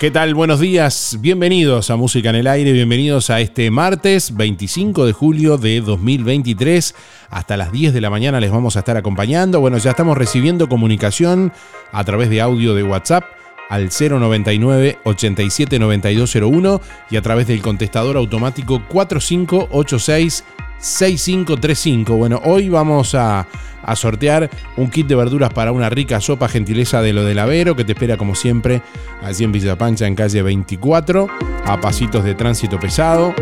¿Qué tal? Buenos días, bienvenidos a Música en el Aire, bienvenidos a este martes 25 de julio de 2023. Hasta las 10 de la mañana les vamos a estar acompañando. Bueno, ya estamos recibiendo comunicación a través de audio de WhatsApp al 099 879201 y a través del contestador automático 4586 6535. Bueno, hoy vamos a, a, sortear un kit de verduras para una rica sopa gentileza de lo del Avero que te espera como siempre allí en Villa Pancha en calle 24 a pasitos de tránsito pesado.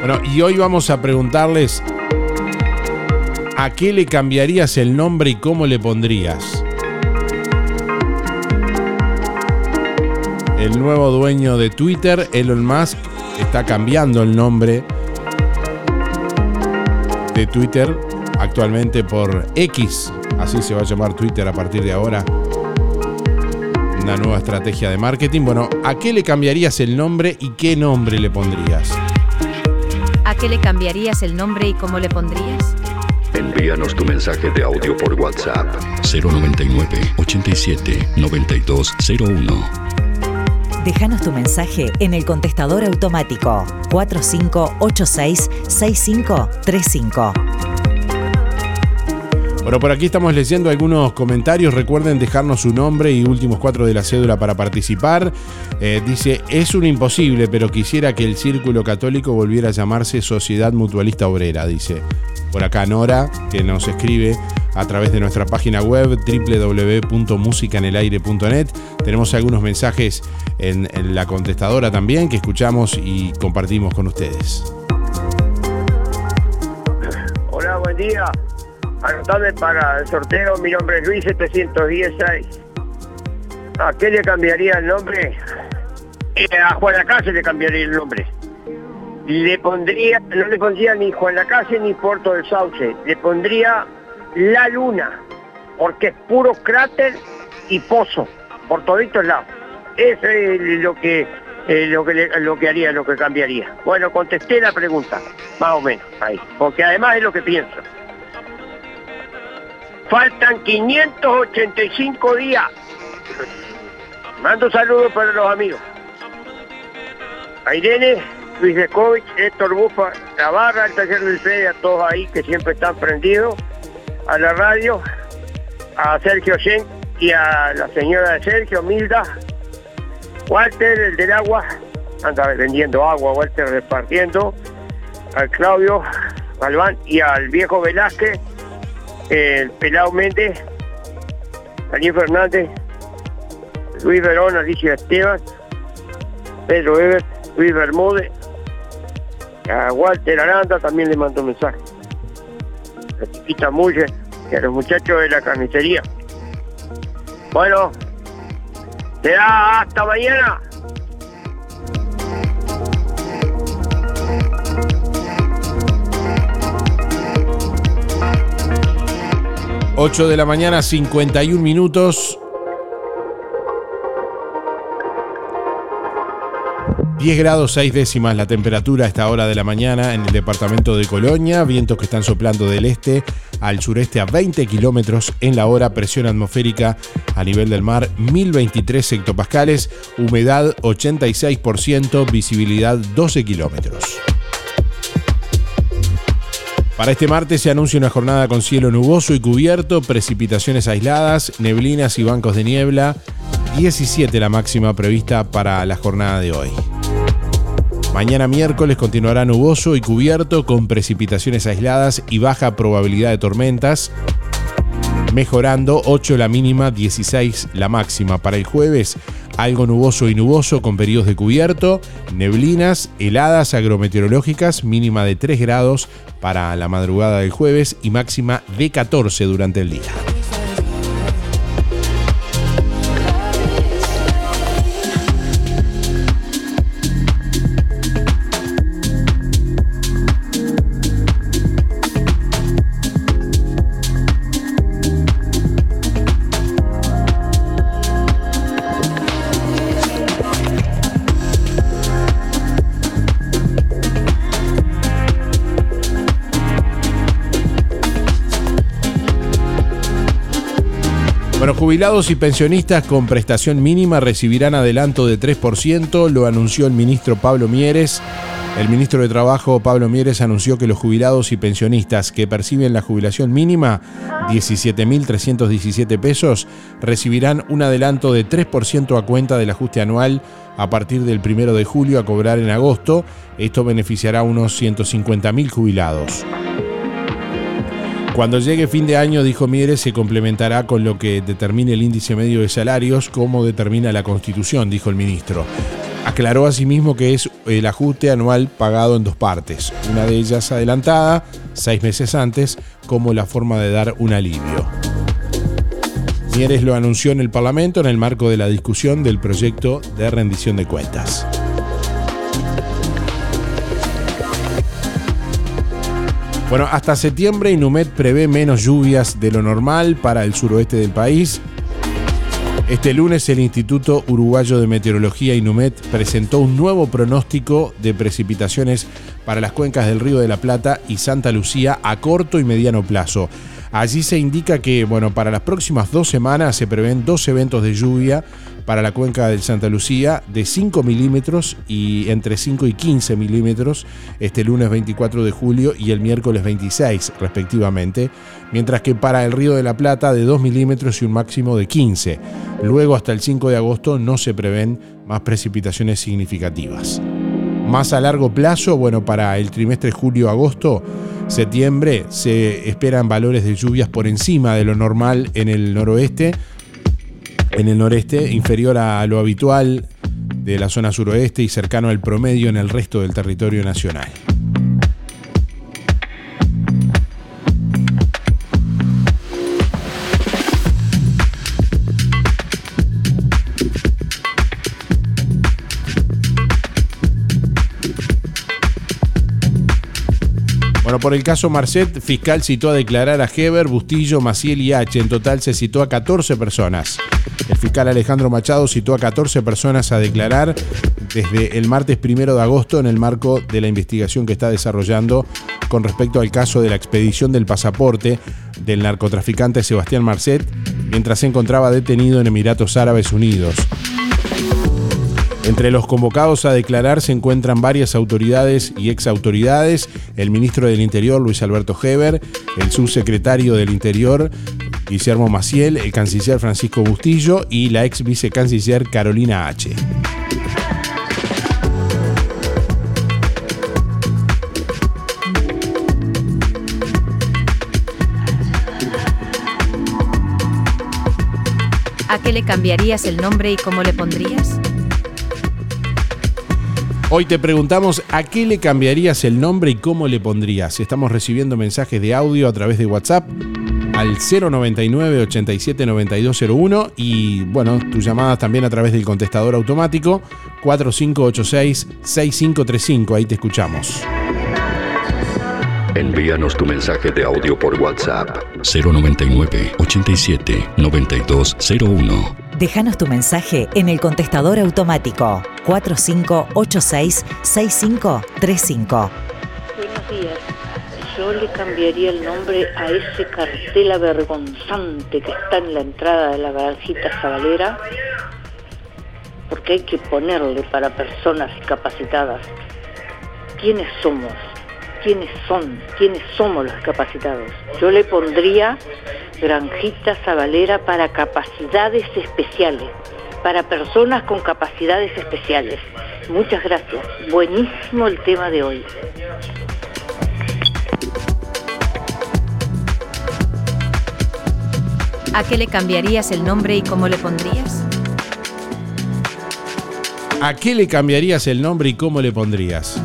Bueno, y hoy vamos a preguntarles a qué le cambiarías el nombre y cómo le pondrías. El nuevo dueño de Twitter, Elon Musk, está cambiando el nombre de Twitter actualmente por X. Así se va a llamar Twitter a partir de ahora. Una nueva estrategia de marketing. Bueno, ¿a qué le cambiarías el nombre y qué nombre le pondrías? ¿A qué le cambiarías el nombre y cómo le pondrías? Envíanos tu mensaje de audio por WhatsApp 099 87 9201. Déjanos tu mensaje en el contestador automático 4586 6535. Bueno, por aquí estamos leyendo algunos comentarios. Recuerden dejarnos su nombre y últimos cuatro de la cédula para participar. Eh, dice, es un imposible, pero quisiera que el Círculo Católico volviera a llamarse Sociedad Mutualista Obrera, dice. Por acá Nora, que nos escribe a través de nuestra página web www.musicanelaire.net. Tenemos algunos mensajes en, la contestadora también que escuchamos y compartimos con ustedes. Hola, buen día. Anotame para el sorteo, mi nombre es Luis 716. ¿A qué le cambiaría el nombre? Eh, a Juan Lacase le cambiaría el nombre. Le pondría, no le pondría ni Juan Lacase ni Puerto del Sauce, le pondría La Luna, porque es puro cráter y pozo, por toditos lados. Eso es lo que, eh, lo, que lo que haría, lo que cambiaría. Bueno, contesté la pregunta, más o menos, ahí, porque además es lo que pienso. Faltan 585 días. Mando saludos para los amigos. A Irene, Luis Descovich, Héctor Bufa, Navarra, el taller del Fede, a todos ahí que siempre están prendidos, a la radio, a Sergio Shen y a la señora de Sergio, Milda, Walter, el del agua, anda vendiendo agua, Walter repartiendo, al Claudio Galván y al viejo Velázquez, el Pelao Méndez, Daniel Fernández, Luis Verón, Alicia Esteban, Pedro Eber, Luis Bermúdez, a Walter Aranda también le mando un mensaje. A Chiquita Mulle y a los muchachos de la carnicería. Bueno, será hasta mañana. 8 de la mañana, 51 minutos. 10 grados 6 décimas la temperatura a esta hora de la mañana en el departamento de Colonia, vientos que están soplando del este al sureste a 20 kilómetros en la hora, presión atmosférica a nivel del mar 1023 hectopascales, humedad 86%, visibilidad 12 kilómetros. Para este martes se anuncia una jornada con cielo nuboso y cubierto, precipitaciones aisladas, neblinas y bancos de niebla. 17 la máxima prevista para la jornada de hoy. Mañana miércoles continuará nuboso y cubierto con precipitaciones aisladas y baja probabilidad de tormentas. Mejorando 8 la mínima, 16 la máxima. Para el jueves, algo nuboso y nuboso con periodos de cubierto, neblinas, heladas agrometeorológicas, mínima de 3 grados para la madrugada del jueves y máxima de 14 durante el día. Bueno, jubilados y pensionistas con prestación mínima recibirán adelanto de 3%, lo anunció el ministro Pablo Mieres. El ministro de Trabajo, Pablo Mieres, anunció que los jubilados y pensionistas que perciben la jubilación mínima, 17.317 pesos, recibirán un adelanto de 3% a cuenta del ajuste anual a partir del 1 de julio a cobrar en agosto. Esto beneficiará a unos 150.000 jubilados. Cuando llegue fin de año, dijo Mieres, se complementará con lo que determine el índice medio de salarios, como determina la Constitución, dijo el ministro. Aclaró asimismo que es el ajuste anual pagado en dos partes, una de ellas adelantada, seis meses antes, como la forma de dar un alivio. Mieres lo anunció en el Parlamento en el marco de la discusión del proyecto de rendición de cuentas. Bueno, hasta septiembre Inumet prevé menos lluvias de lo normal para el suroeste del país. Este lunes el Instituto Uruguayo de Meteorología Inumet presentó un nuevo pronóstico de precipitaciones para las cuencas del Río de la Plata y Santa Lucía a corto y mediano plazo. Allí se indica que, bueno, para las próximas dos semanas se prevén dos eventos de lluvia para la cuenca del Santa Lucía de 5 milímetros y entre 5 y 15 milímetros este lunes 24 de julio y el miércoles 26 respectivamente, mientras que para el Río de la Plata de 2 milímetros y un máximo de 15. Luego hasta el 5 de agosto no se prevén más precipitaciones significativas. Más a largo plazo, bueno, para el trimestre julio-agosto, septiembre se esperan valores de lluvias por encima de lo normal en el noroeste, en el noreste, inferior a lo habitual de la zona suroeste y cercano al promedio en el resto del territorio nacional. Bueno, por el caso Marcet, fiscal citó a declarar a Heber, Bustillo, Maciel y H. En total se citó a 14 personas. El fiscal Alejandro Machado citó a 14 personas a declarar desde el martes primero de agosto en el marco de la investigación que está desarrollando con respecto al caso de la expedición del pasaporte del narcotraficante Sebastián Marcet mientras se encontraba detenido en Emiratos Árabes Unidos. Entre los convocados a declarar se encuentran varias autoridades y exautoridades, el ministro del Interior Luis Alberto Heber, el subsecretario del Interior Guillermo Maciel, el canciller Francisco Bustillo y la ex vicecanciller Carolina H. ¿A qué le cambiarías el nombre y cómo le pondrías? Hoy te preguntamos a qué le cambiarías el nombre y cómo le pondrías. Estamos recibiendo mensajes de audio a través de WhatsApp al 099 87 9201 y bueno, tus llamadas también a través del contestador automático 4586 6535. Ahí te escuchamos. Envíanos tu mensaje de audio por WhatsApp 099 87 9201. Déjanos tu mensaje en el contestador automático 4586-6535. Buenos días. Yo le cambiaría el nombre a ese cartel avergonzante que está en la entrada de la granjita Zabalera, porque hay que ponerle para personas discapacitadas. ¿Quiénes somos? ¿Quiénes son? ¿Quiénes somos los discapacitados? Yo le pondría Granjita Zabalera para capacidades especiales, para personas con capacidades especiales. Muchas gracias. Buenísimo el tema de hoy. ¿A qué le cambiarías el nombre y cómo le pondrías? ¿A qué le cambiarías el nombre y cómo le pondrías?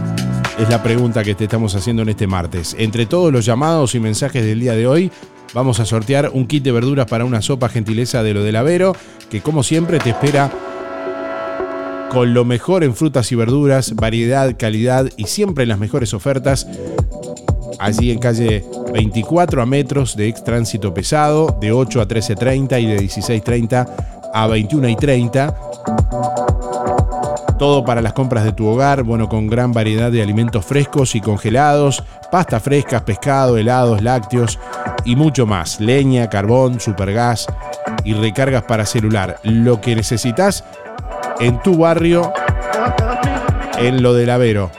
Es la pregunta que te estamos haciendo en este martes. Entre todos los llamados y mensajes del día de hoy, vamos a sortear un kit de verduras para una sopa gentileza de lo del Avero, que como siempre te espera con lo mejor en frutas y verduras, variedad, calidad y siempre las mejores ofertas. Allí en calle 24 a metros de ex tránsito pesado, de 8 a 13.30 y de 16.30 a 21.30 Todo para las compras de tu hogar, bueno, con gran variedad de alimentos frescos y congelados, pastas frescas, pescado, helados, lácteos y mucho más. Leña, carbón, supergas y recargas para celular. Lo que necesitas en tu barrio, en lo del Avero.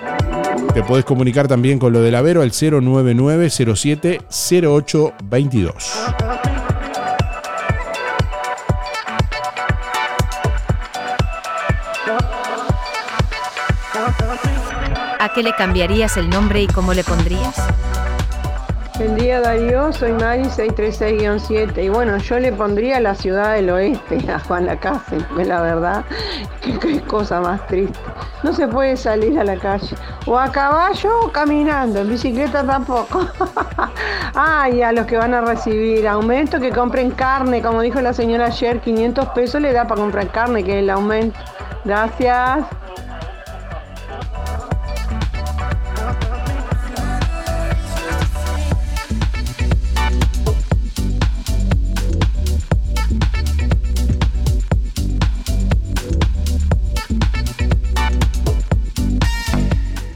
Te podés comunicar también con lo del Avero al 099 07 0822. ¿A qué le cambiarías el nombre y cómo le pondrías? Buen día Darío, soy Mari 636-7 y bueno, yo le pondría la ciudad del oeste a Juan Lacase, la verdad, qué cosa más triste. No se puede salir a la calle, o a caballo o caminando, en bicicleta tampoco. Ay, a los que van a recibir aumento, que compren carne, como dijo la señora ayer, 500 pesos le da para comprar carne, que es el aumento. Gracias.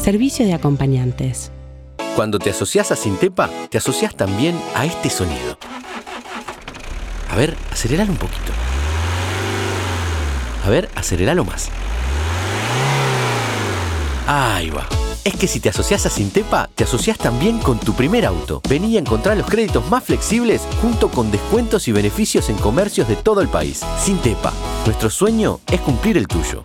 servicio de acompañantes. Cuando te asocias a Sintepa, te asocias también a este sonido. A ver, aceleralo un poquito. A ver, aceleralo más. Ahí va. Es que si te asocias a Sintepa, te asocias también con tu primer auto. Vení a encontrar los créditos más flexibles junto con descuentos y beneficios en comercios de todo el país. Sintepa, nuestro sueño es cumplir el tuyo.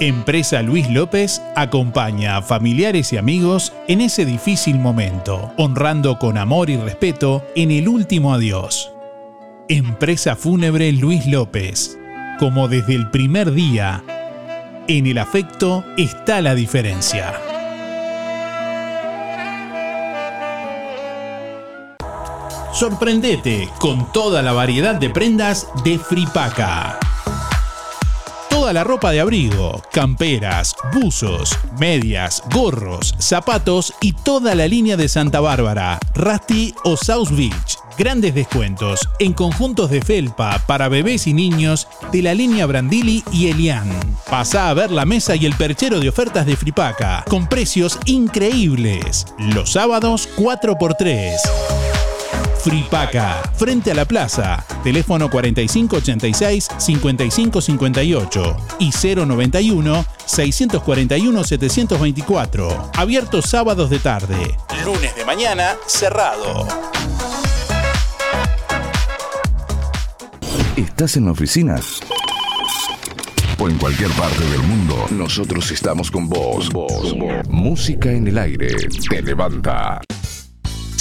Empresa Luis López acompaña a familiares y amigos en ese difícil momento, honrando con amor y respeto en el último adiós. Empresa Fúnebre Luis López. Como desde el primer día, en el afecto está la diferencia. Sorprendete con toda la variedad de prendas de Fripaca. Toda la ropa de abrigo, camperas, buzos, medias, gorros, zapatos y toda la línea de Santa Bárbara, Rusty o South Beach. Grandes descuentos en conjuntos de felpa para bebés y niños de la línea Brandili y Elian. Pasa a ver la mesa y el perchero de ofertas de Fripaca con precios increíbles. Los sábados 4x3. Fripaca, frente a la plaza. Teléfono 4586-5558 y 091-641-724. Abiertos sábados de tarde. Lunes de mañana, cerrado. ¿Estás en la oficina? O en cualquier parte del mundo, nosotros estamos con vos. vos. Música en el aire te levanta.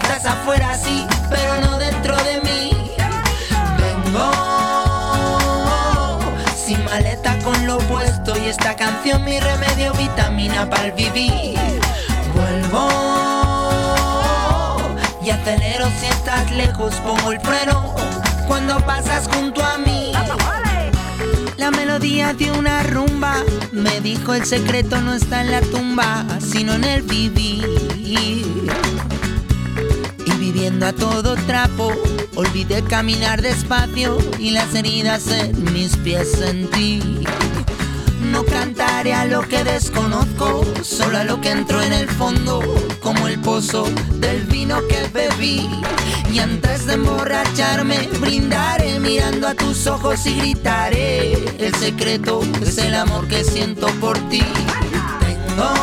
Quizás afuera sí, pero no dentro de mí. Vengo sin maleta con lo puesto y esta canción mi remedio vitamina para el vivir. Vuelvo y acelero si estás lejos, pongo el freno cuando pasas junto a mí. La melodía de una rumba me dijo el secreto no está en la tumba, sino en el vivir. Y viviendo a todo trapo, olvidé caminar despacio y las heridas en mis pies sentí. No cantaré a lo que desconozco, solo a lo que entró en el fondo, como el pozo del vino que bebí. Y antes de emborracharme, brindaré mirando a tus ojos y gritaré. El secreto es el amor que siento por ti. Tengo,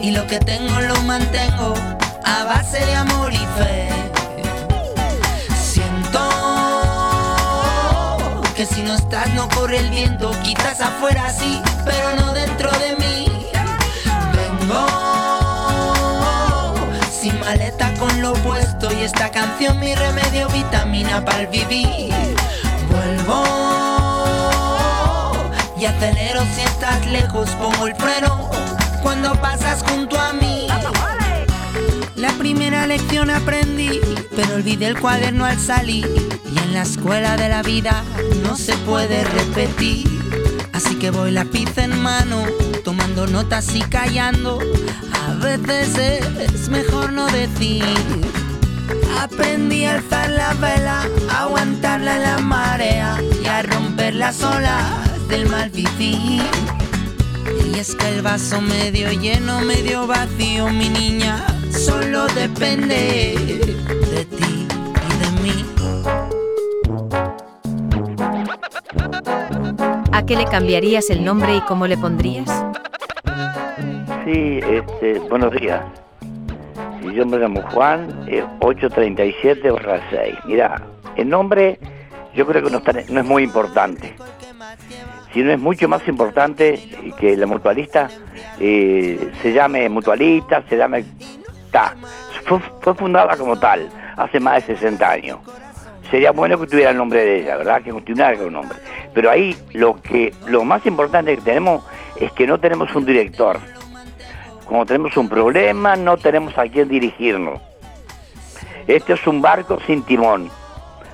y lo que tengo lo mantengo a base de amor y fe. Siento que si no estás no corre el viento, quizás afuera sí, pero no dentro de mí. Vengo sin maleta con lo puesto y esta canción mi remedio vitamina para el vivir. Vuelvo y acelero si estás lejos, pongo el freno cuando pasas junto a mí. La primera lección aprendí, pero olvidé el cuaderno al salir. Y en la escuela de la vida no se puede repetir. Así que voy lápiz en mano, tomando notas y callando. A veces es mejor no decir. Aprendí a alzar la vela, a aguantarla en la marea y a romper las olas del mal vivir. Y es que el vaso medio lleno, medio vacío, mi niña, solo depende de ti y de mí. ¿A qué le cambiarías el nombre y cómo le pondrías? Sí, este, buenos días. Y yo me llamo Juan, eh, 837 barra 6. Mira, el nombre yo creo que no, está- no es muy importante. Si no es mucho más importante que la mutualista eh, se llame mutualista, se llame... Fue fundada como tal, hace más de 60 años. Sería bueno que tuviera el nombre de ella, ¿verdad? Que continuara con el nombre. Pero ahí lo que lo más importante que tenemos es que no tenemos un director. Cuando tenemos un problema, no tenemos a quién dirigirnos. Este es un barco sin timón.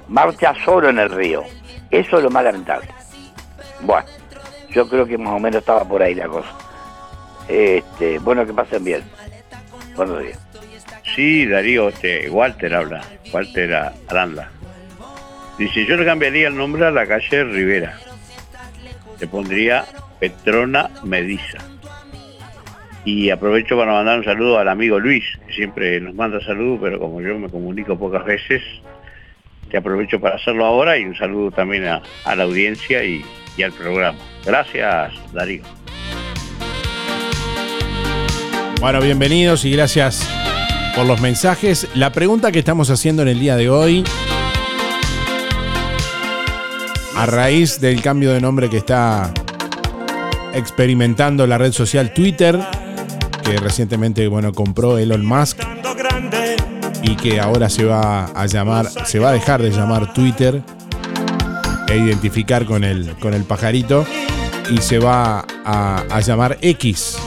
Marcha solo en el río. Eso es lo más lamentable. Bueno, yo creo que más o menos estaba por ahí la cosa. Este, bueno, que pasen bien. Buenos días. Sí, Darío, este, Walter habla, Walter Aranda. Dice, yo le cambiaría el nombre a la calle Rivera. Le pondría Petrona Mediza. Y aprovecho para mandar un saludo al amigo Luis, que siempre nos manda saludos, pero como yo me comunico pocas veces, te aprovecho para hacerlo ahora y un saludo también a, la audiencia y al programa. Gracias, Darío. Bueno, bienvenidos y gracias por los mensajes. La pregunta que estamos haciendo en el día de hoy, a raíz del cambio de nombre que está experimentando la red social Twitter, que recientemente bueno, compró Elon Musk y que ahora se va a llamar, se va a dejar de llamar Twitter e identificar con el, con el pajarito y se va a, a llamar X.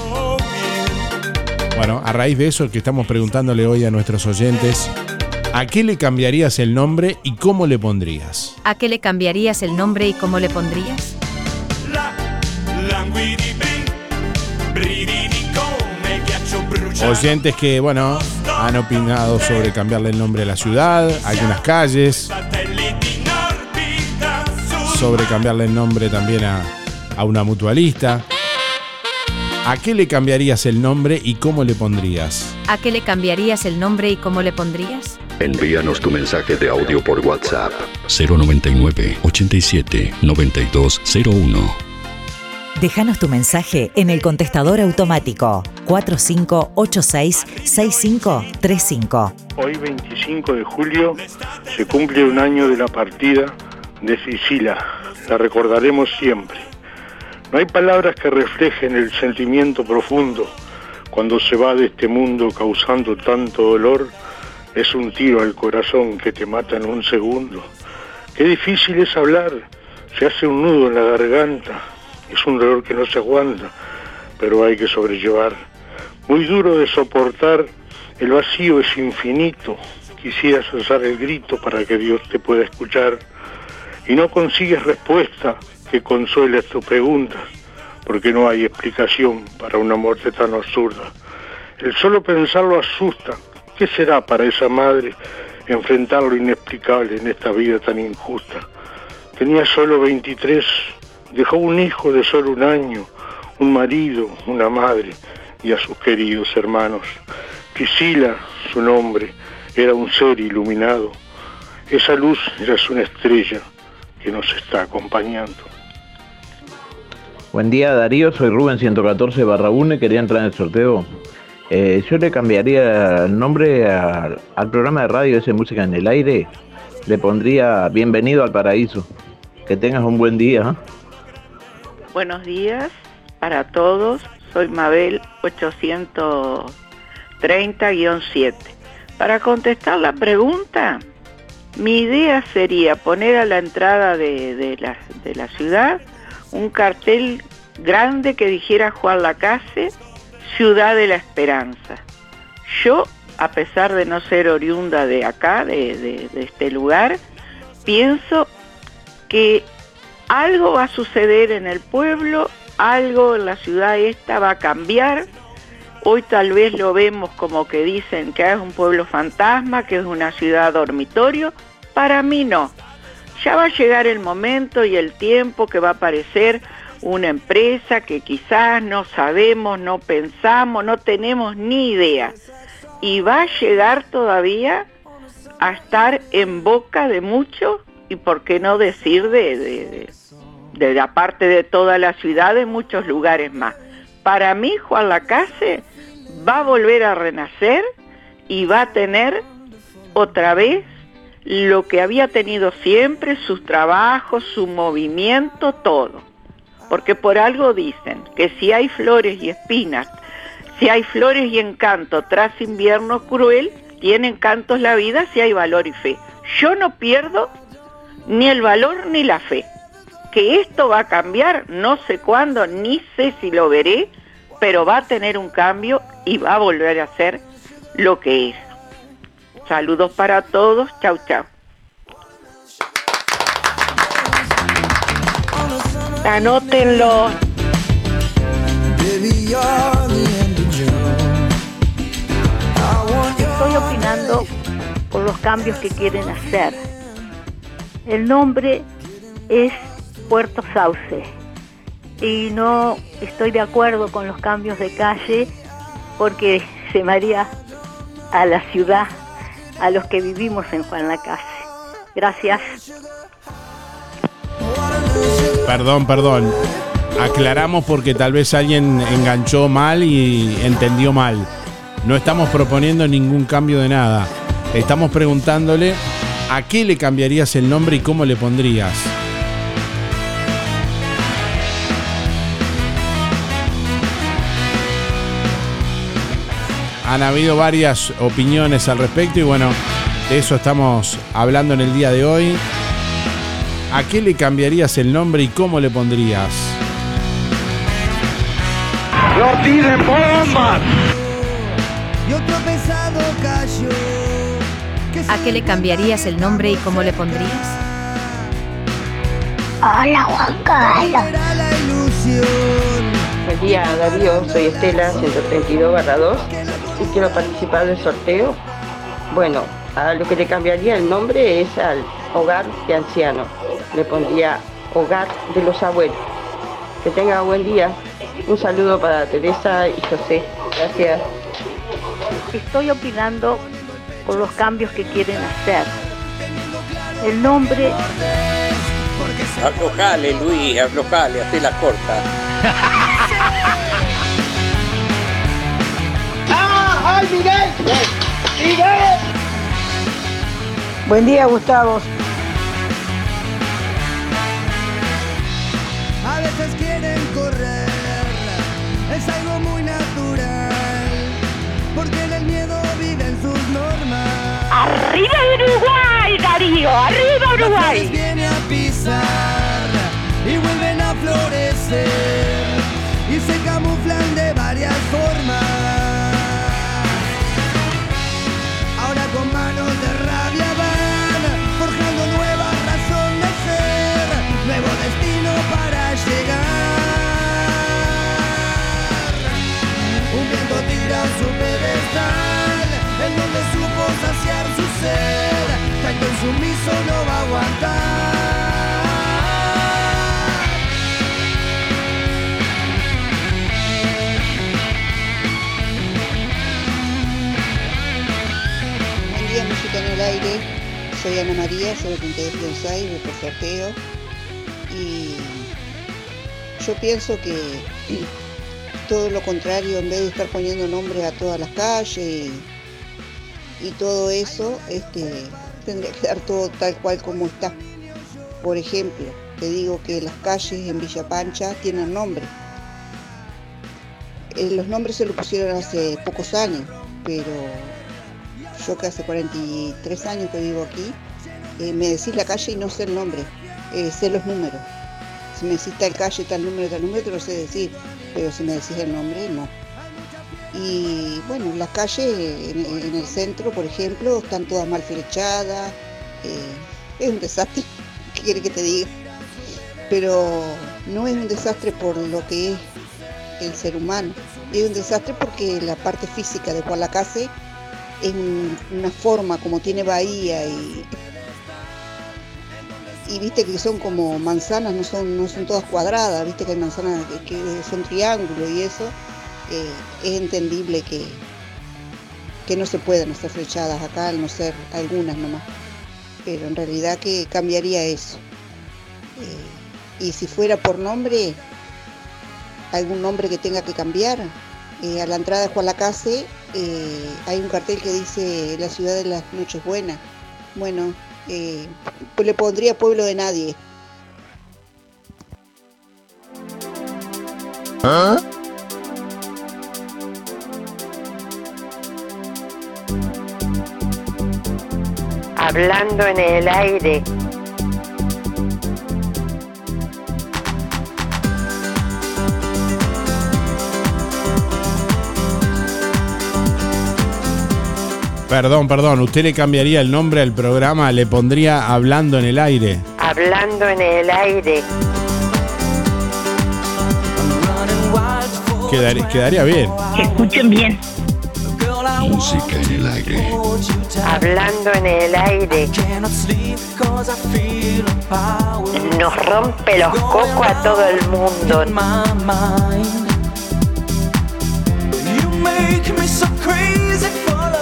Bueno, a raíz de eso que estamos preguntándole hoy a nuestros oyentes, ¿a qué le cambiarías el nombre y cómo le pondrías? ¿A qué le cambiarías el nombre y cómo le pondrías? Oyentes que, bueno, han opinado sobre cambiarle el nombre a la ciudad, a algunas calles, sobre cambiarle el nombre también a, a una mutualista. ¿A qué le cambiarías el nombre y cómo le pondrías? ¿A qué le cambiarías el nombre y cómo le pondrías? Envíanos tu mensaje de audio por WhatsApp 099 87 9201. Déjanos tu mensaje en el contestador automático 4586-6535. Hoy 25 de julio se cumple un año de la partida de Sicilia. La recordaremos siempre. No hay palabras que reflejen el sentimiento profundo cuando se va de este mundo causando tanto dolor. Es un tiro al corazón que te mata en un segundo. Qué difícil es hablar, se hace un nudo en la garganta. Es un dolor que no se aguanta, pero hay que sobrellevar. Muy duro de soportar, el vacío es infinito. Quisieras usar el grito para que Dios te pueda escuchar y no consigues respuesta que consuele tu pregunta, porque no hay explicación para una muerte tan absurda. El solo pensarlo asusta. ¿Qué será para esa madre enfrentar lo inexplicable en esta vida tan injusta? Tenía solo 23, dejó un hijo de solo un año, un marido, una madre y a sus queridos hermanos. Priscila, su nombre, era un ser iluminado. Esa luz ya es una estrella que nos está acompañando. Buen día Darío, soy Rubén 114 barra 1 quería entrar en el sorteo. Eh, yo le cambiaría el nombre al programa de radio ese Música en el Aire. Le pondría Bienvenido al Paraíso. Que tengas un buen día. ¿eh? Buenos días para todos. Soy Mabel 830-7. Para contestar la pregunta, mi idea sería poner a la entrada de, de la, de la ciudad un cartel grande que dijera Juan Lacase, Ciudad de la Esperanza. Yo, a pesar de no ser oriunda de acá, de, de- este lugar, pienso que algo va a suceder en el pueblo, algo en la ciudad esta va a cambiar. Hoy tal vez lo vemos como que dicen que es un pueblo fantasma, que es una ciudad dormitorio. Para mí no. Ya va a llegar el momento y el tiempo que va a aparecer una empresa que quizás no sabemos, no pensamos, no tenemos ni idea. Y va a llegar todavía a estar en boca de muchos y por qué no decir de, de, de- de la parte de toda la ciudad, de muchos lugares más. Para mí, Juan Lacase va a volver a renacer y va a tener otra vez lo que había tenido siempre, sus trabajos, su movimiento, todo. Porque por algo dicen que si hay flores y espinas, si hay flores y encanto tras invierno cruel, tiene encantos la vida si hay valor y fe. Yo no pierdo ni el valor ni la fe. Que esto va a cambiar, no sé cuándo, ni sé si lo veré, pero va a tener un cambio y va a volver a ser lo que es. Saludos para todos, chau chau. Anótenlo. Estoy opinando por los cambios que quieren hacer. El nombre es Puerto Sauce y no estoy de acuerdo con los cambios de calle porque se maría a la ciudad, a los que vivimos en Juan Lacase. Gracias. Perdón, perdón. Aclaramos porque tal vez alguien enganchó mal y entendió mal. No estamos proponiendo ningún cambio de nada. Estamos preguntándole a qué le cambiarías el nombre y cómo le pondrías. Han habido varias opiniones al respecto y bueno, de eso estamos hablando en el día de hoy. ¿A qué le cambiarías el nombre y cómo le pondrías? ¡No tiren bombas! Y otro pesado cayó. ¿A qué le cambiarías el nombre y cómo le pondrías? Hola Juan Carlos. Buen día Darío, soy Estela 132 barra 2 y quiero participar del sorteo. Bueno, a lo que le cambiaría el nombre es al hogar de ancianos. Le pondría hogar de los abuelos. Que tenga buen día. Un saludo para Teresa y José. Gracias. Estoy opinando por los cambios que quieren hacer. El nombre Aflojale, Luis, aflojale, hazte la corta. ¡Ay, Miguel! ¡Miguel! Buen día Gustavo. A veces quieren correr, es algo muy natural, porque en el miedo viven sus normas. ¡Arriba Uruguay, Darío! ¡Arriba Uruguay! Las viene a pisar y vuelven a florecer y se camuflan de varias formas. Ser, tanto insumiso no va a aguantar. Buen día, música en el aire. Soy Ana María, 032 Fianzai, voy por sorteo. Y yo pienso que todo lo contrario, en vez de estar poniendo nombres a todas las calles y todo eso, este, tendría que dar todo tal cual como está. Por ejemplo, te digo que las calles en Villa Pancha tienen nombre. Eh, los nombres se lo pusieron hace pocos años, pero yo que hace 43 años que vivo aquí, eh, me decís la calle y no sé el nombre, eh, sé los números. Si me decís tal calle, tal número, tal número, te lo sé decir, pero si me decís el nombre, no. Y bueno, las calles en, en el centro, por ejemplo, están todas mal flechadas, eh, es un desastre, ¿qué quiere que te diga? Pero no es un desastre por lo que es el ser humano, es un desastre porque la parte física de Juan Lacase es un- una forma como tiene bahía y y viste que son como manzanas, no son, no son todas cuadradas, viste que hay manzanas que son triángulos y eso, es entendible que, que no se puedan hacer flechadas acá, al no ser algunas nomás. Pero en realidad que cambiaría eso. Eh, y si fuera por nombre, algún nombre que tenga que cambiar, eh, a la entrada de Juan Lacase eh, hay un cartel que dice la ciudad de las noches buenas. Bueno, pues le pondría pueblo de nadie. Hablando en el aire. Perdón, perdón, ¿usted le cambiaría el nombre al programa? ¿Le pondría Hablando en el aire? Hablando en el aire. Quedaría, quedaría bien. Escuchen bien. Música en el aire. Hablando en el aire. Nos rompe los cocos a todo el mundo.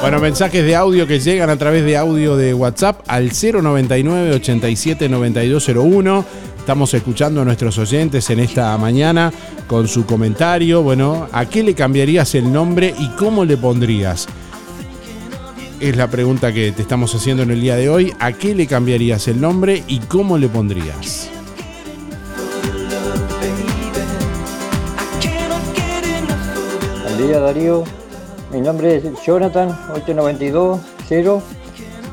Bueno, mensajes de audio que llegan a través de audio de WhatsApp al 099 87 9201. Estamos escuchando a nuestros oyentes en esta mañana con su comentario. Bueno, ¿a qué le cambiarías el nombre y cómo le pondrías? Es la pregunta que te estamos haciendo en el día de hoy. ¿A qué le cambiarías el nombre y cómo le pondrías? Buen día Darío, mi nombre es Jonathan 892-0.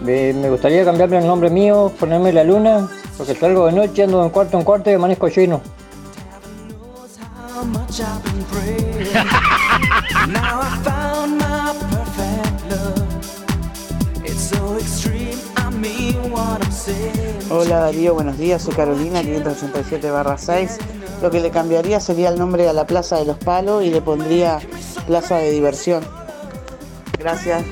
Me, me gustaría cambiarme el nombre mío, ponerme la luna, porque salgo de noche, ando en cuarto en cuarto y amanezco lleno. Hola Darío, buenos días, soy Carolina, 587 6. Lo que le cambiaría sería el nombre a la Plaza de los Palos y le pondría Plaza de Diversión. Gracias.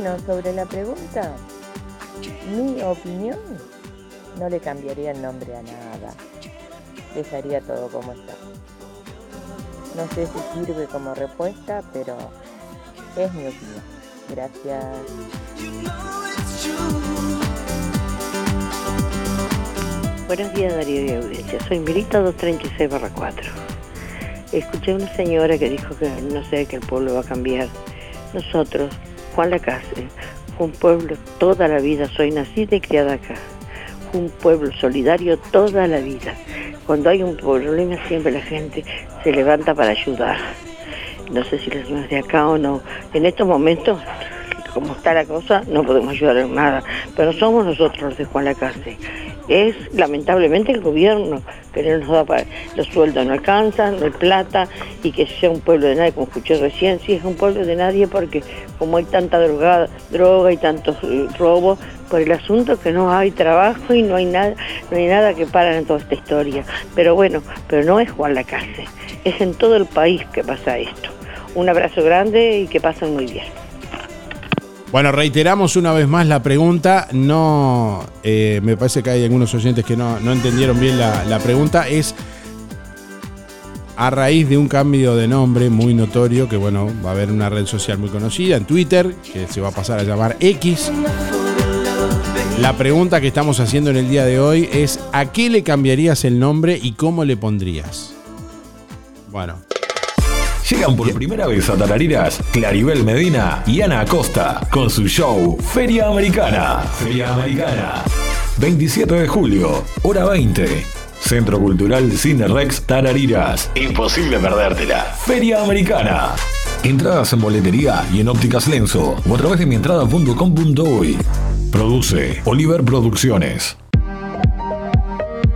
Sobre la pregunta, mi opinión, no le cambiaría el nombre a nada. Dejaría todo como está. No sé si sirve como respuesta, pero es mi opinión. Gracias. Buenos días Darío y audiencia, soy Mirita 236 4. Escuché una señora que dijo que no sé, que el pueblo va a cambiar. Nosotros, Juan Lacase, fue un pueblo toda la vida, soy nacida y criada acá. Fue un pueblo solidario toda la vida. Cuando hay un problema siempre la gente se levanta para ayudar. No sé si los de acá o no. En estos momentos como está la cosa, no podemos ayudar en nada. Pero somos nosotros los de Juan Lacase. Es lamentablemente el gobierno que no nos da para los sueldos no alcanzan, no hay plata y que sea un pueblo de nadie, como escuché recién, sí es un pueblo de nadie porque como hay tanta droga, droga y tantos eh, robos, por el asunto que no hay trabajo y no hay nada, no hay nada que paran en toda esta historia. Pero bueno, pero no es Juan Lacase, es en todo el país que pasa esto. Un abrazo grande y que pasen muy bien. Bueno, reiteramos una vez más la pregunta. No, eh, me parece que hay algunos oyentes que no, no entendieron bien la, la pregunta. Es a raíz de un cambio de nombre muy notorio, que bueno, va a haber una red social muy conocida en Twitter, que se va a pasar a llamar X. La pregunta que estamos haciendo en el día de hoy es, ¿a qué le cambiarías el nombre y cómo le pondrías? Bueno, Llegan por primera vez a Tarariras Claribel Medina y Ana Acosta con su show Feria Americana. Feria Americana. 27 de julio, hora 20. Centro Cultural Cine Rex Tarariras. Imposible perdértela. Feria Americana. Entradas en boletería y en ópticas Lenzo o a través de mientrada.com.uy. Produce Oliver Producciones.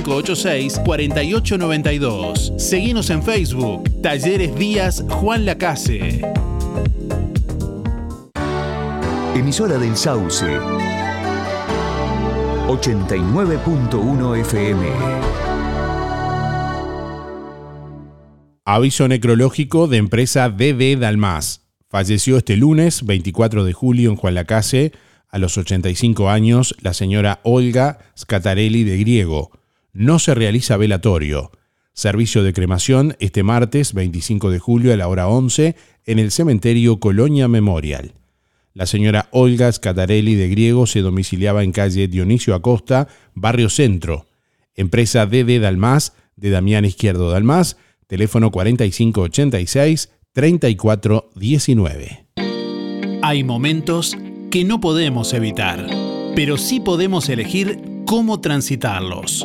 4586-4892. Seguimos en Facebook, Talleres Díaz Juan Lacase. Emisora del Sauce. 89.1 FM. Aviso necrológico de empresa DD Dalmas. Falleció este lunes, 24 de julio, en Juan Lacase, a los 85 años, la señora Olga Scatarelli de Griego. No se realiza velatorio. Servicio de cremación este martes 25 de julio a la hora 11 en el cementerio Colonia Memorial. La señora Olga Scatarelli de Griego se domiciliaba en calle Dionisio Acosta, Barrio Centro. Empresa DD Dalmas, de Damián Izquierdo Dalmas, teléfono 4586-3419. Hay momentos que no podemos evitar, pero sí podemos elegir cómo transitarlos.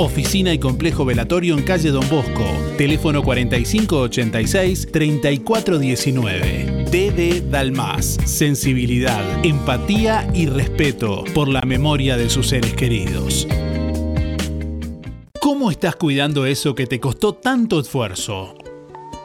Oficina y complejo velatorio en calle Don Bosco. Teléfono 4586-3419. DD Dalmas. Sensibilidad, empatía y respeto por la memoria de sus seres queridos. ¿Cómo estás cuidando eso que te costó tanto esfuerzo?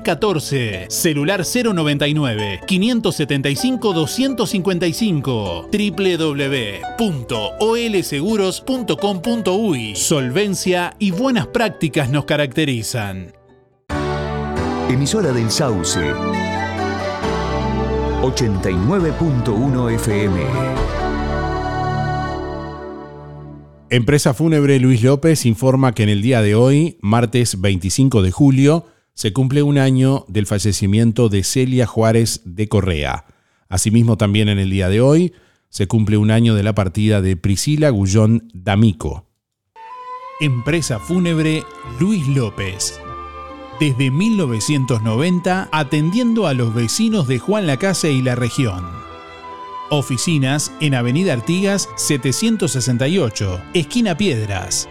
14 celular 099 575 255 www.olseguros.com.uy Solvencia y buenas prácticas nos caracterizan. Emisora del Sauce. 89.1 FM. Empresa Fúnebre Luis López informa que en el día de hoy, martes 25 de julio, se cumple un año del fallecimiento de Celia Juárez de Correa. Asimismo, también en el día de hoy se cumple un año de la partida de Priscila Gullón D'Amico. Empresa Fúnebre Luis López. Desde 1990 atendiendo a los vecinos de Juan Lacase y la región. Oficinas en Avenida Artigas 768, esquina Piedras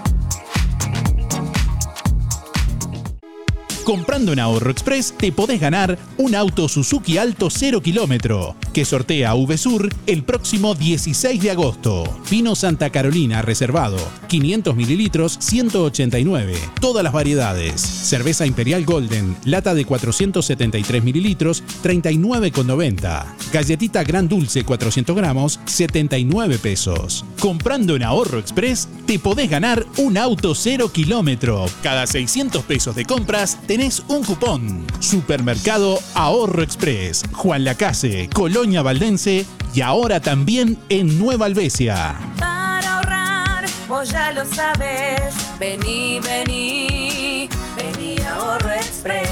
Comprando en Ahorro Express te podés ganar un auto Suzuki Alto 0 kilómetro que sortea VSUR el próximo 16 de agosto. Vino Santa Carolina reservado, 500 mililitros, 189. Todas las variedades. Cerveza Imperial Golden, lata de 473 mililitros, 39,90. Galletita Gran Dulce 400 gramos, 79 pesos. Comprando en Ahorro Express te podés ganar un auto 0 kilómetro. Cada 600 pesos de compras tenés un cupón. Supermercado Ahorro Express, Juan Lacase, Colonia Valdense y ahora también en Nueva Albesia. Para ahorrar, vos ya lo sabes. Vení, vení, vení a Ahorro Express.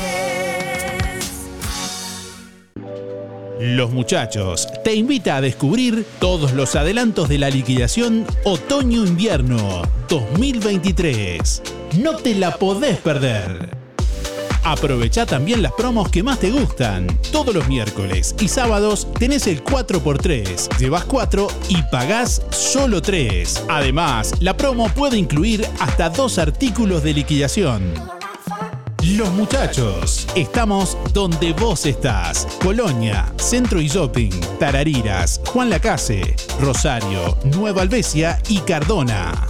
Los muchachos te invita a descubrir todos los adelantos de la liquidación Otoño-Invierno 2023. No te la podés perder. Aprovecha también las promos que más te gustan. Todos los miércoles y sábados tenés el 4x3. Llevas 4 y pagás solo 3. Además, la promo puede incluir hasta dos artículos de liquidación. Los muchachos, estamos donde vos estás. Colonia, Centro y Shopping, Tarariras, Juan Lacase, Rosario, Nueva Albesia y Cardona.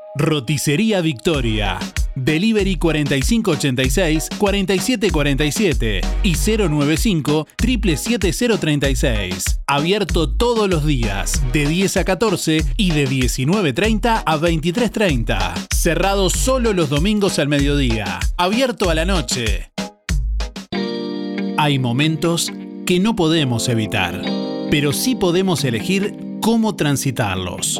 Roticería Victoria. Delivery 4586-4747 y 095 77036. Abierto todos los días, de 10 a 14 y de 19.30 a 23.30. Cerrado solo los domingos al mediodía. Abierto a la noche. Hay momentos que no podemos evitar, pero sí podemos elegir cómo transitarlos.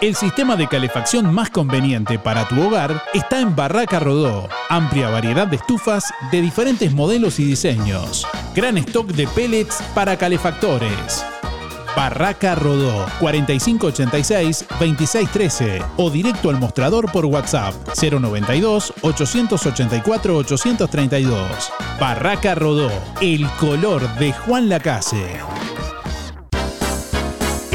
El sistema de calefacción más conveniente para tu hogar está en Barraca Rodó. Amplia variedad de estufas de diferentes modelos y diseños. Gran stock de pellets para calefactores. Barraca Rodó 4586-2613 o directo al mostrador por WhatsApp 092 884 832. Barraca Rodó, el color de Juan Lacase.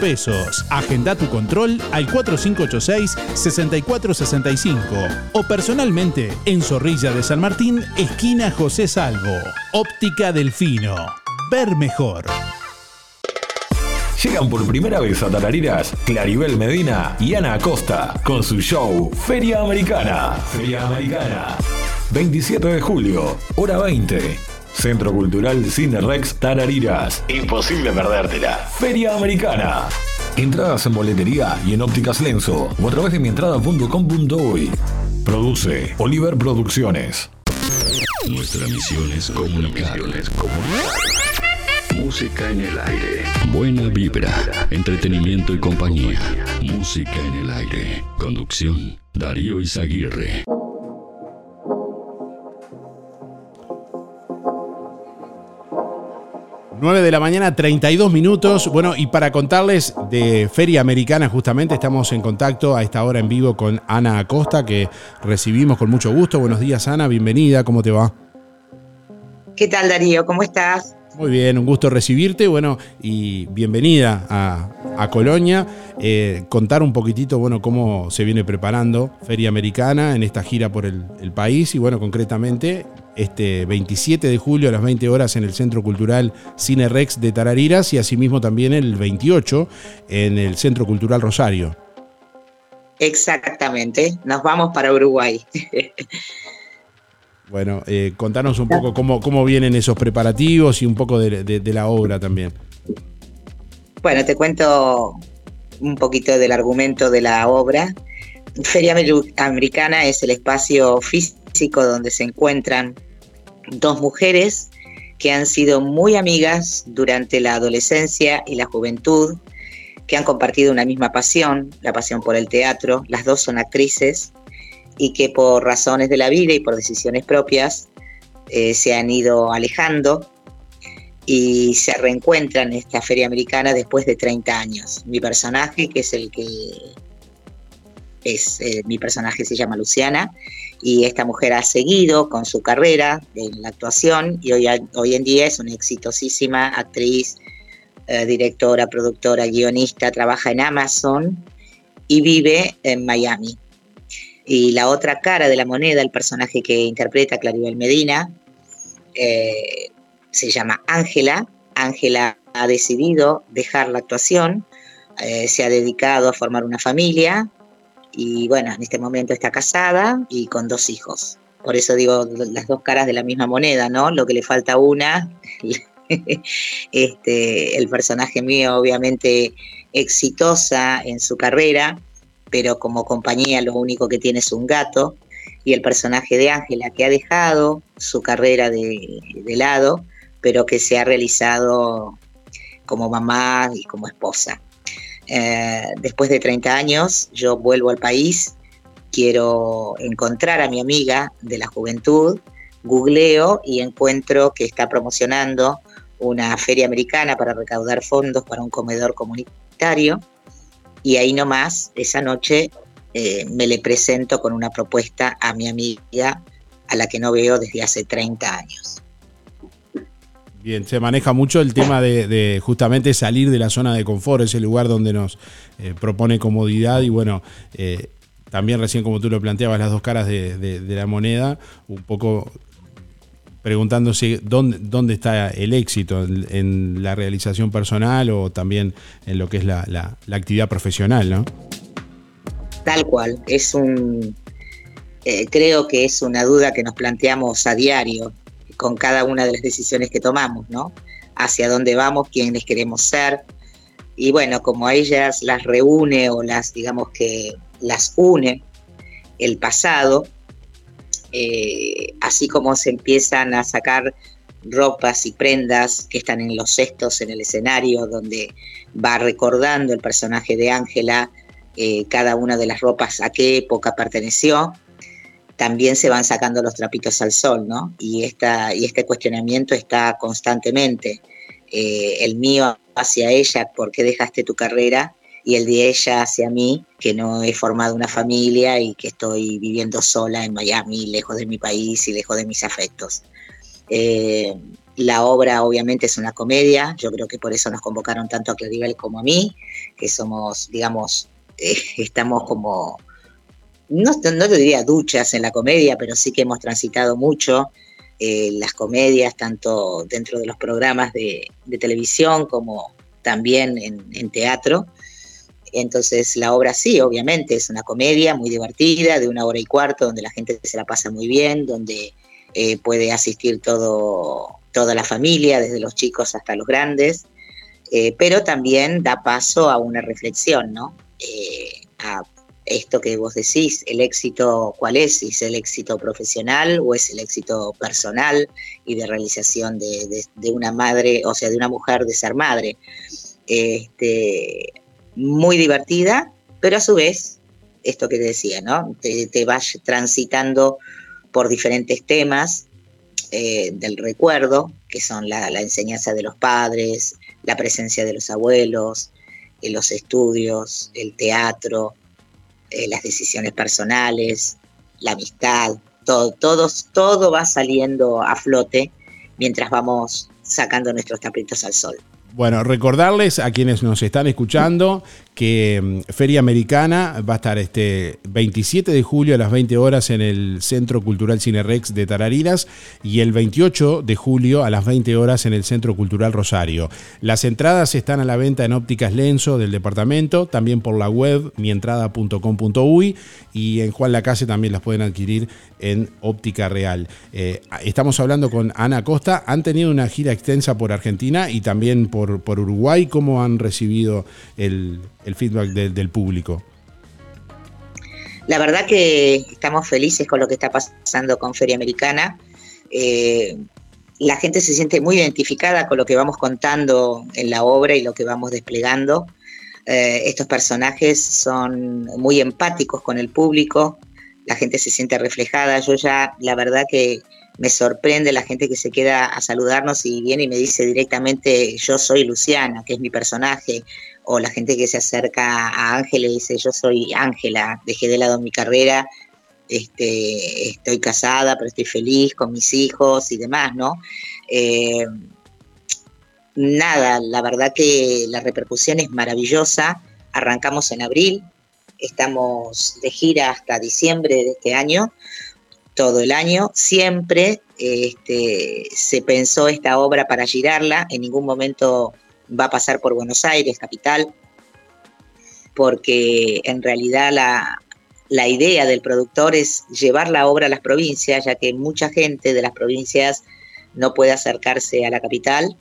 pesos. Agenda tu control al 4586-6465 o personalmente en Zorrilla de San Martín, esquina José Salvo. Óptica Delfino. Ver mejor. Llegan por primera vez a Tarariras Claribel Medina y Ana Acosta con su show Feria Americana. Feria Americana. 27 de julio, hora 20. Centro Cultural Cine Rex Tarariras. Imposible perdértela. Feria Americana. Entradas en boletería y en ópticas Lenzo o a través de mientrada.com.uy. Produce Oliver Producciones. Nuestra misión es comunicar. Música en el aire. Buena vibra, entretenimiento y compañía. Música en el aire. Conducción, Darío Izaguirre. Nueve de la mañana, 32 minutos. Bueno, y para contarles de Feria Americana, justamente estamos en contacto a esta hora en vivo con Ana Acosta, que recibimos con mucho gusto. Buenos días, Ana, bienvenida, ¿cómo te va? ¿Qué tal, Darío? ¿Cómo estás? Muy bien, un gusto recibirte, bueno, y bienvenida a, a Colonia. Eh, contar un poquitito, bueno, cómo se viene preparando Feria Americana en esta gira por el, el país y, bueno, concretamente este 27 de julio a las 20 horas en el Centro Cultural Cine Rex de Tarariras y asimismo también el 28 en el Centro Cultural Rosario. Exactamente, nos vamos para Uruguay. Bueno, eh, contanos un poco cómo, cómo vienen esos preparativos y un poco de, de- de la obra también. Bueno, te cuento un poquito del argumento de la obra. Feria Amer- Americana es el espacio físico donde se encuentran dos mujeres que han sido muy amigas durante la adolescencia y la juventud, que han compartido una misma pasión, la pasión por el teatro. Las dos son actrices y que por razones de la vida y por decisiones propias eh, se han ido alejando y se reencuentran en esta feria americana después de 30 años. Mi personaje, que es el que es, eh, mi personaje se llama Luciana, y esta mujer ha seguido con su carrera en la actuación y hoy, en día es una exitosísima actriz, eh, directora, productora, guionista, trabaja en Amazon y vive en Miami. Y la otra cara de la moneda, el personaje que interpreta Claribel Medina, eh, se llama Ángela. Ángela ha decidido dejar la actuación, se ha dedicado a formar una familia y bueno, en este momento está casada y con dos hijos. Por eso digo las dos caras de la misma moneda, ¿no? Lo que le falta a una, este, el personaje mío obviamente exitosa en su carrera, pero como compañía lo único que tiene es un gato, y el personaje de Ángela que ha dejado su carrera de, de lado, pero que se ha realizado como mamá y como esposa. Eh, después de 30 años, yo vuelvo al país, quiero encontrar a mi amiga de la juventud, googleo y encuentro que está promocionando una feria americana para recaudar fondos para un comedor comunitario y ahí nomás, esa noche, eh, me le presento con una propuesta a mi amiga a la que no veo desde hace 30 años. Bien, se maneja mucho el tema de, justamente salir de la zona de confort, ese lugar donde nos eh, propone comodidad y bueno, eh, también recién como tú lo planteabas, las dos caras de, la moneda, un poco preguntándose dónde, dónde está el éxito, en, en la realización personal o también en lo que es la, la- la actividad profesional, ¿no? Tal cual, es un, eh, creo que es una duda que nos planteamos a diario con cada una de las decisiones que tomamos, ¿no? Hacia dónde vamos, quiénes queremos ser. Y bueno, como a ellas las reúne o las, digamos que las une el pasado, eh, así como se empiezan a sacar ropas y prendas que están en los cestos en el escenario, donde va recordando el personaje de Ángela eh, cada una de las ropas a qué época perteneció, también se van sacando los trapitos al sol, ¿no? Y, esta, y este cuestionamiento está constantemente. Eh, el mío hacia ella, ¿por qué dejaste tu carrera? Y el de ella hacia mí, que no he formado una familia y que estoy viviendo sola en Miami, lejos de mi país y lejos de mis afectos. Eh, la obra obviamente es una comedia, yo creo que por eso nos convocaron tanto a Claribel como a mí, que somos, digamos, estamos como, no, no te diría duchas en la comedia, pero sí que hemos transitado mucho eh, las comedias, tanto dentro de los programas de, televisión como también en, teatro. Entonces la obra sí, obviamente, es una comedia muy divertida, de una hora y cuarto, donde la gente se la pasa muy bien, donde eh, puede asistir todo, toda la familia, desde los chicos hasta los grandes, eh, pero también da paso a una reflexión, ¿no? Esto que vos decís, el éxito, ¿cuál es? ¿Es el éxito profesional o es el éxito personal y de realización de, de- una madre, o sea, de una mujer de ser madre? Este, muy divertida, pero a su vez, esto que te decía, ¿no? Te, vas transitando por diferentes temas eh, del recuerdo, que son la, la enseñanza de los padres, la presencia de los abuelos, eh, los estudios, el teatro, eh, las decisiones personales, la amistad, todo, todos, todo va saliendo a flote mientras vamos sacando nuestros tapitos al sol. Bueno, recordarles a quienes nos están escuchando que mm, Feria Americana va a estar este 27 de julio a las 20 horas en el Centro Cultural Cinerex de Tarariras y el 28 de julio a las 20 horas en el Centro Cultural Rosario. Las entradas están a la venta en ópticas Lenzo del departamento, también por la web mientrada.com.uy y en Juan Lacase también las pueden adquirir en óptica real. Eh, estamos hablando con Ana Costa, han tenido una gira extensa por Argentina y también por, por Uruguay. ¿Cómo han recibido el, el feedback de- del público? La verdad que estamos felices con lo que está pasando con Feria Americana. Eh, la gente se siente muy identificada con lo que vamos contando en la obra y lo que vamos desplegando. Eh, estos personajes son muy empáticos con el público, la gente se siente reflejada. Yo ya, la verdad que me sorprende la gente que se queda a saludarnos y viene y me dice directamente, yo soy Luciana, que es mi personaje, o la gente que se acerca a Ángela y dice, yo soy Ángela, dejé de lado mi carrera, este, estoy casada, pero estoy feliz con mis hijos y demás, ¿no? Eh, nada, la verdad que la repercusión es maravillosa. Arrancamos en abril, estamos de gira hasta diciembre de este año, todo el año. Siempre este, se pensó esta obra para girarla, en ningún momento va a pasar por Buenos Aires, capital, porque en realidad la, la idea del productor es llevar la obra a las provincias, ya que mucha gente de las provincias no puede acercarse a la capital.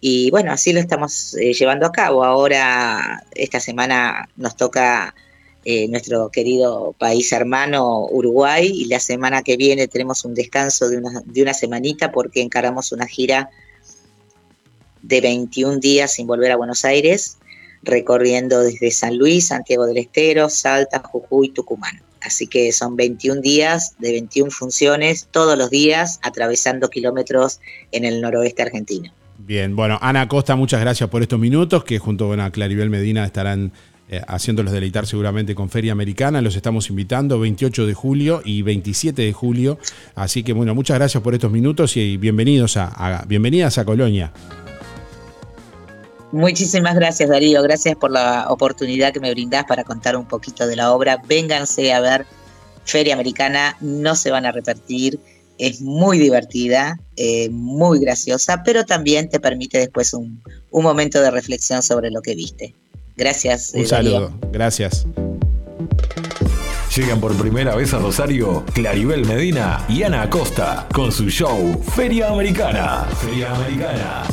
Y bueno, así lo estamos eh, llevando a cabo. Ahora, esta semana nos toca eh, nuestro querido país hermano Uruguay y la semana que viene tenemos un descanso de una, de una semanita porque encaramos una gira de 21 días sin volver a Buenos Aires, recorriendo desde San Luis, Santiago del Estero, Salta, Jujuy, Tucumán. Así que son 21 días de 21 funciones todos los días, atravesando kilómetros en el noroeste argentino. Bien, bueno, Ana Costa, muchas gracias por estos minutos, que junto a Claribel Medina estarán eh, haciéndolos deleitar seguramente con Feria Americana. Los estamos invitando 28 de julio y 27 de julio. Así que bueno, muchas gracias por estos minutos y bienvenidos a, a- bienvenidas a Colonia. Muchísimas gracias Darío, gracias por la oportunidad que me brindás para contar un poquito de la obra. Vénganse a ver Feria Americana, no se van a repetir, es muy divertida, eh, muy graciosa, pero también te permite después un, un momento de reflexión sobre lo que viste. Gracias. Un eh, Darío. saludo, gracias. Llegan por primera vez a Rosario Claribel Medina y Ana Acosta con su show Feria Americana. Feria Americana.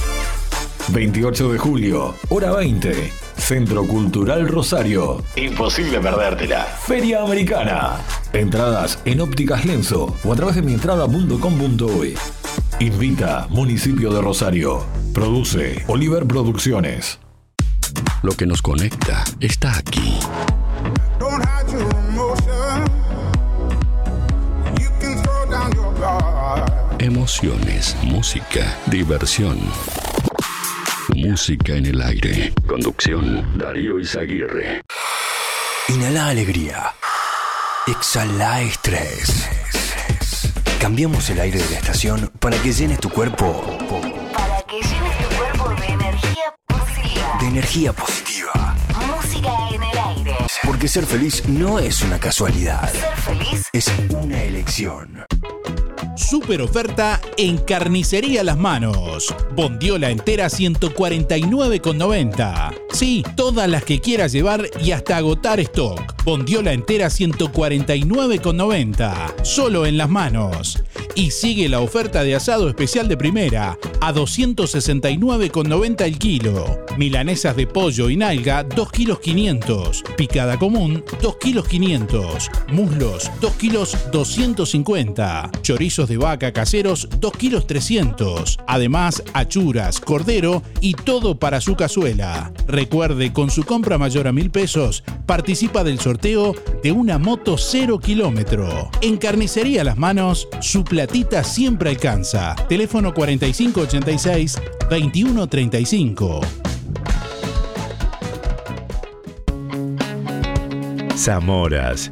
28 de julio, hora 20. Centro Cultural Rosario. Imposible perdértela. Feria Americana. Entradas en ópticas Lenzo o a través de mientrada.com.uy. Invita Municipio de Rosario. Produce Oliver Producciones. Lo que nos conecta está aquí. Emociones, música, diversión. Música en el aire. Conducción, Darío Izaguirre. Inhala alegría. Exhala estrés. Cambiamos el aire de la estación para que llenes tu cuerpo Para que llenes tu cuerpo de energía positiva. de energía positiva. Música en el aire. Porque ser feliz no es una casualidad, Ser feliz es una elección. Super oferta en Carnicería Las Manos. Bondiola entera 149,90. Sí, todas las que quieras llevar y hasta agotar stock. Bondiola entera 149,90. Solo en Las Manos. Y sigue la oferta de asado especial de primera a 269,90 el kilo. Milanesas de pollo y nalga 2 kilos 500. Picada común 2 kilos 500. Muslos 2 kilos 250. Chorizos de vaca caseros 2 kilos 300. Además, achuras, cordero y todo para su cazuela. Recuerde, con su compra mayor a mil pesos, participa del sorteo de una moto 0 kilómetro. En Carnicería Las Manos, su platita siempre alcanza. Teléfono 4586-2135. Zamoras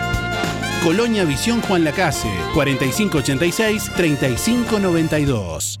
Colonia Visión Juan Lacase, 4586-3592.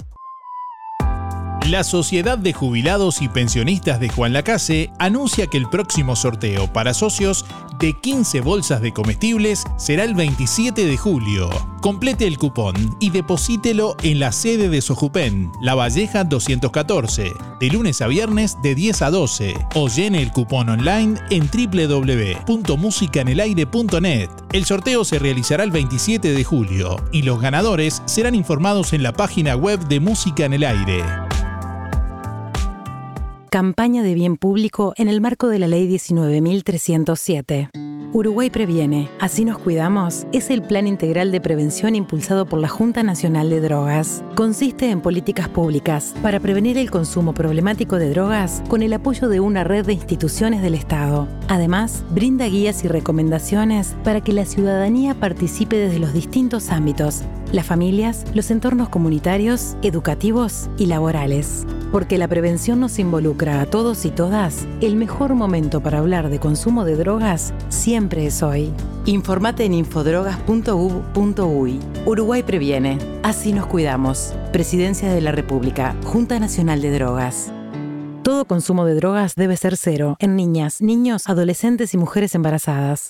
La Sociedad de Jubilados y Pensionistas de Juan Lacase anuncia que el próximo sorteo para socios de 15 bolsas de comestibles será el 27 de julio. Complete el cupón y deposítelo en la sede de Sojupen, La Valleja 214, de lunes a viernes de 10 a 12 o llene el cupón online en www.musicanelaire.net. El sorteo se realizará el 27 de julio y los ganadores serán informados en la página web de Música en el Aire. Campaña de bien público en el marco de la Ley 19.307. Uruguay Previene, así nos cuidamos, es el plan integral de prevención impulsado por la Junta Nacional de Drogas. Consiste en políticas públicas para prevenir el consumo problemático de drogas con el apoyo de una red de instituciones del Estado. Además, brinda guías y recomendaciones para que la ciudadanía participe desde los distintos ámbitos, las familias, los entornos comunitarios, educativos y laborales. Porque la prevención nos involucra a todos y todas, el mejor momento para hablar de consumo de drogas siempre es hoy. Informate en infodrogas.uv.uy. Uruguay previene. Así nos cuidamos. Presidencia de la República. Junta Nacional de Drogas. Todo consumo de drogas debe ser cero en niñas, niños, adolescentes y mujeres embarazadas.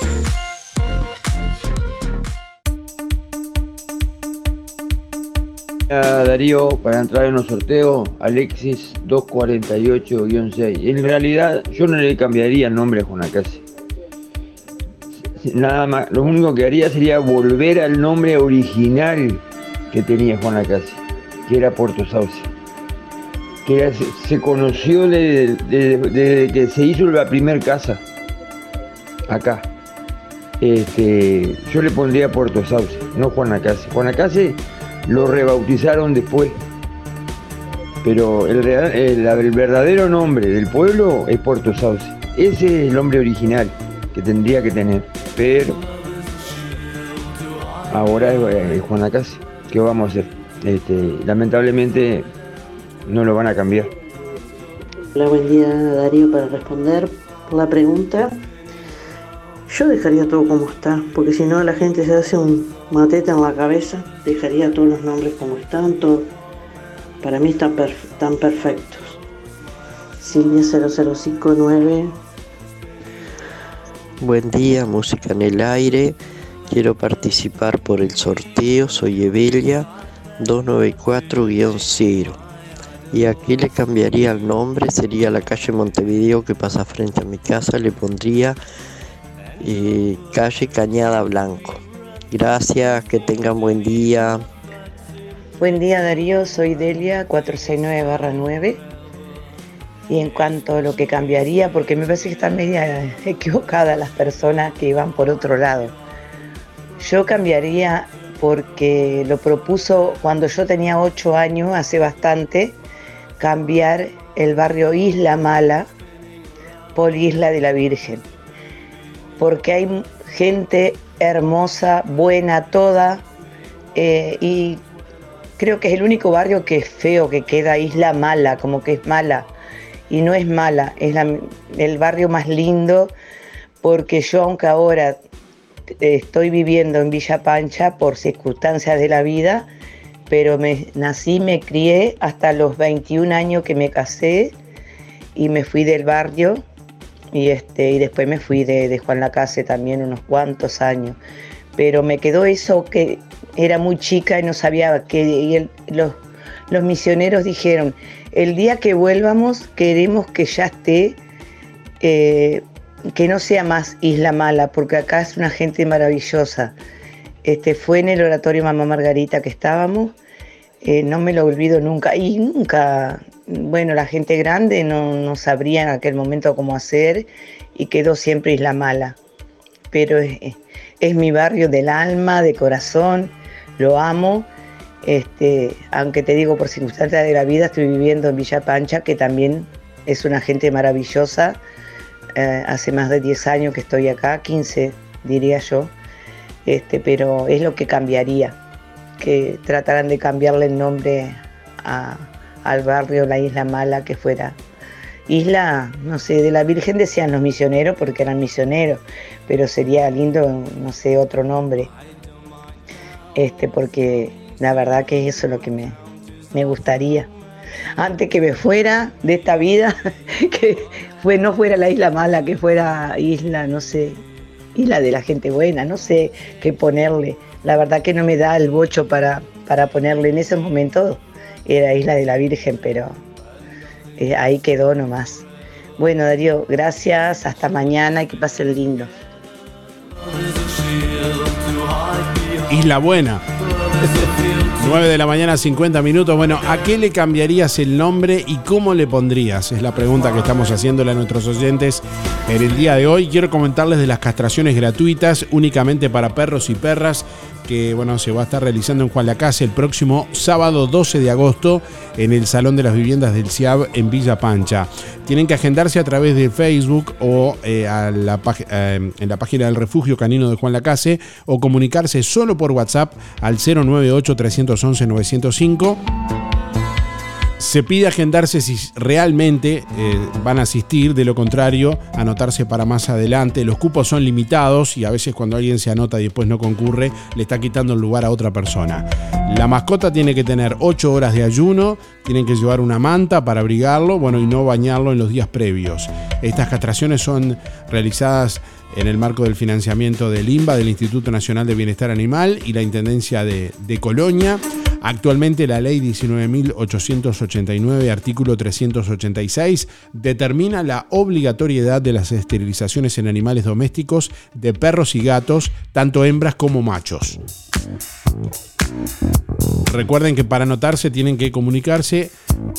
Darío, para entrar en los sorteos, Alexis 248-6. En realidad, yo no le cambiaría el nombre a Juanacase. Nada más, lo único que haría sería volver al nombre original que tenía Juanacase, que era Puerto Sauce. Que se, conoció desde que se hizo la primer casa, acá. Este, yo le pondría Puerto Sauce, no Juanacase. Juanacase lo rebautizaron después. Pero el, el- verdadero nombre del pueblo es Puerto Sauce. Ese es el nombre original que tendría que tener. Pero ahora es, es Juan. ¿Qué vamos a hacer? Este, lamentablemente no lo van a cambiar. Hola, buen día Darío para responder la pregunta. Yo dejaría todo como está, porque si no la gente se hace un matete en la cabeza, dejaría todos los nombres como están, todo. Para mí están, perf- están perfectos. Silvia 0059. Buen día, música en el aire. Quiero participar por el sorteo. Soy Evelia 294-0. Y aquí le cambiaría el nombre. Sería la calle Montevideo que pasa frente a mi casa. Le pondría eh, calle Cañada Blanco. Gracias, que tengan buen día. Buen día Darío, soy Delia 469-9 y en cuanto a lo que cambiaría, porque me parece que están media equivocadas las personas que van por otro lado. Yo cambiaría porque lo propuso cuando yo tenía 8 años, hace bastante, cambiar el barrio Isla Mala por Isla de la Virgen. Porque hay gente hermosa, buena, toda, eh, y creo que es el único barrio que es feo, que queda Isla Mala, como que es mala. Y no es mala, es la- el barrio más lindo, porque yo aunque ahora eh, estoy viviendo en Villa Pancha por circunstancias de la vida, pero me nací, me crié hasta los 21 años que me casé y me fui del barrio y, este, y después me fui de, de Juan Lacase también unos cuantos años. Pero me quedó eso que era muy chica y no sabía que y el- los, los misioneros dijeron, el día que vuelvamos queremos que ya esté, eh, que no sea más Isla Mala, porque acá es una gente maravillosa. Este, fue en el oratorio Mamá Margarita que estábamos, eh, no me lo olvido nunca, y nunca, bueno, la gente grande no, no sabría en aquel momento cómo hacer y quedó siempre Isla Mala. Pero es, es mi barrio del alma, de corazón, lo amo. Este, aunque te digo, por circunstancias de la vida, estoy viviendo en Villa Pancha, que también es una gente maravillosa. Eh, hace más de 10 años que estoy acá, 15 diría yo, este, pero es lo que cambiaría, que trataran de cambiarle el nombre a- al barrio La Isla Mala, que fuera Isla, no sé, de la Virgen decían los misioneros porque eran misioneros, pero sería lindo, no sé, otro nombre, este, porque la verdad que eso es lo que me, me gustaría. Antes que me fuera de esta vida, que fue, no fuera la isla mala, que fuera isla, no sé, isla de la gente buena, no sé qué ponerle. La verdad que no me da el bocho para, para ponerle en ese momento, era isla de la Virgen, pero eh, ahí quedó nomás. Bueno, Darío, gracias, hasta mañana y que pasen lindo. Isla Buena. 9 de la mañana, 50 minutos. Bueno, ¿a qué le cambiarías el nombre y cómo le pondrías? Es la pregunta que estamos haciéndole a nuestros oyentes en el día de hoy. Quiero comentarles de las castraciones gratuitas únicamente para perros y perras que bueno, se va a estar realizando en Juan Lacase el próximo sábado 12 de agosto en el Salón de las Viviendas del CIAB en Villa Pancha. Tienen que agendarse a través de Facebook o eh, eh, en la página del Refugio Canino de Juan Lacase o comunicarse solo por WhatsApp al 098-311-905. Se pide agendarse si realmente eh, van a asistir, de lo contrario, anotarse para más adelante. Los cupos son limitados y a veces cuando alguien se anota y después no concurre, le está quitando el lugar a otra persona. La mascota tiene que tener 8 horas de ayuno, tienen que llevar una manta para abrigarlo, bueno, y no bañarlo en los días previos. Estas castraciones son realizadas en el marco del financiamiento del INBA, del Instituto Nacional de Bienestar Animal y la Intendencia de, de Colonia. Actualmente la ley 19.889, artículo 386, determina la obligatoriedad de las esterilizaciones en animales domésticos de perros y gatos, tanto hembras como machos. Recuerden que para anotarse tienen que comunicarse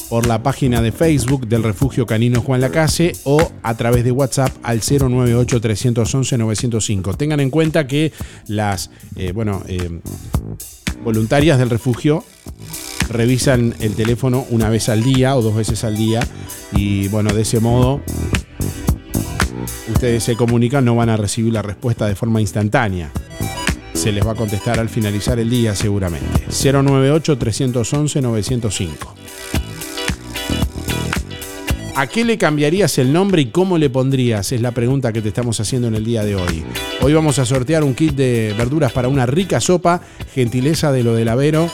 por la página de Facebook del Refugio Canino Juan Lacase o a través de WhatsApp al 098-311-905. Tengan en cuenta que las, eh, bueno, eh, voluntarias del refugio revisan el teléfono una vez al día o dos veces al día y bueno, de ese modo ustedes se comunican, no van a recibir la respuesta de forma instantánea. Se les va a contestar al finalizar el día seguramente. 098-311-905. ¿A qué le cambiarías el nombre y cómo le pondrías? Es la pregunta que te estamos haciendo en el día de hoy. Hoy vamos a sortear un kit de verduras para una rica sopa, gentileza de lo del Avero.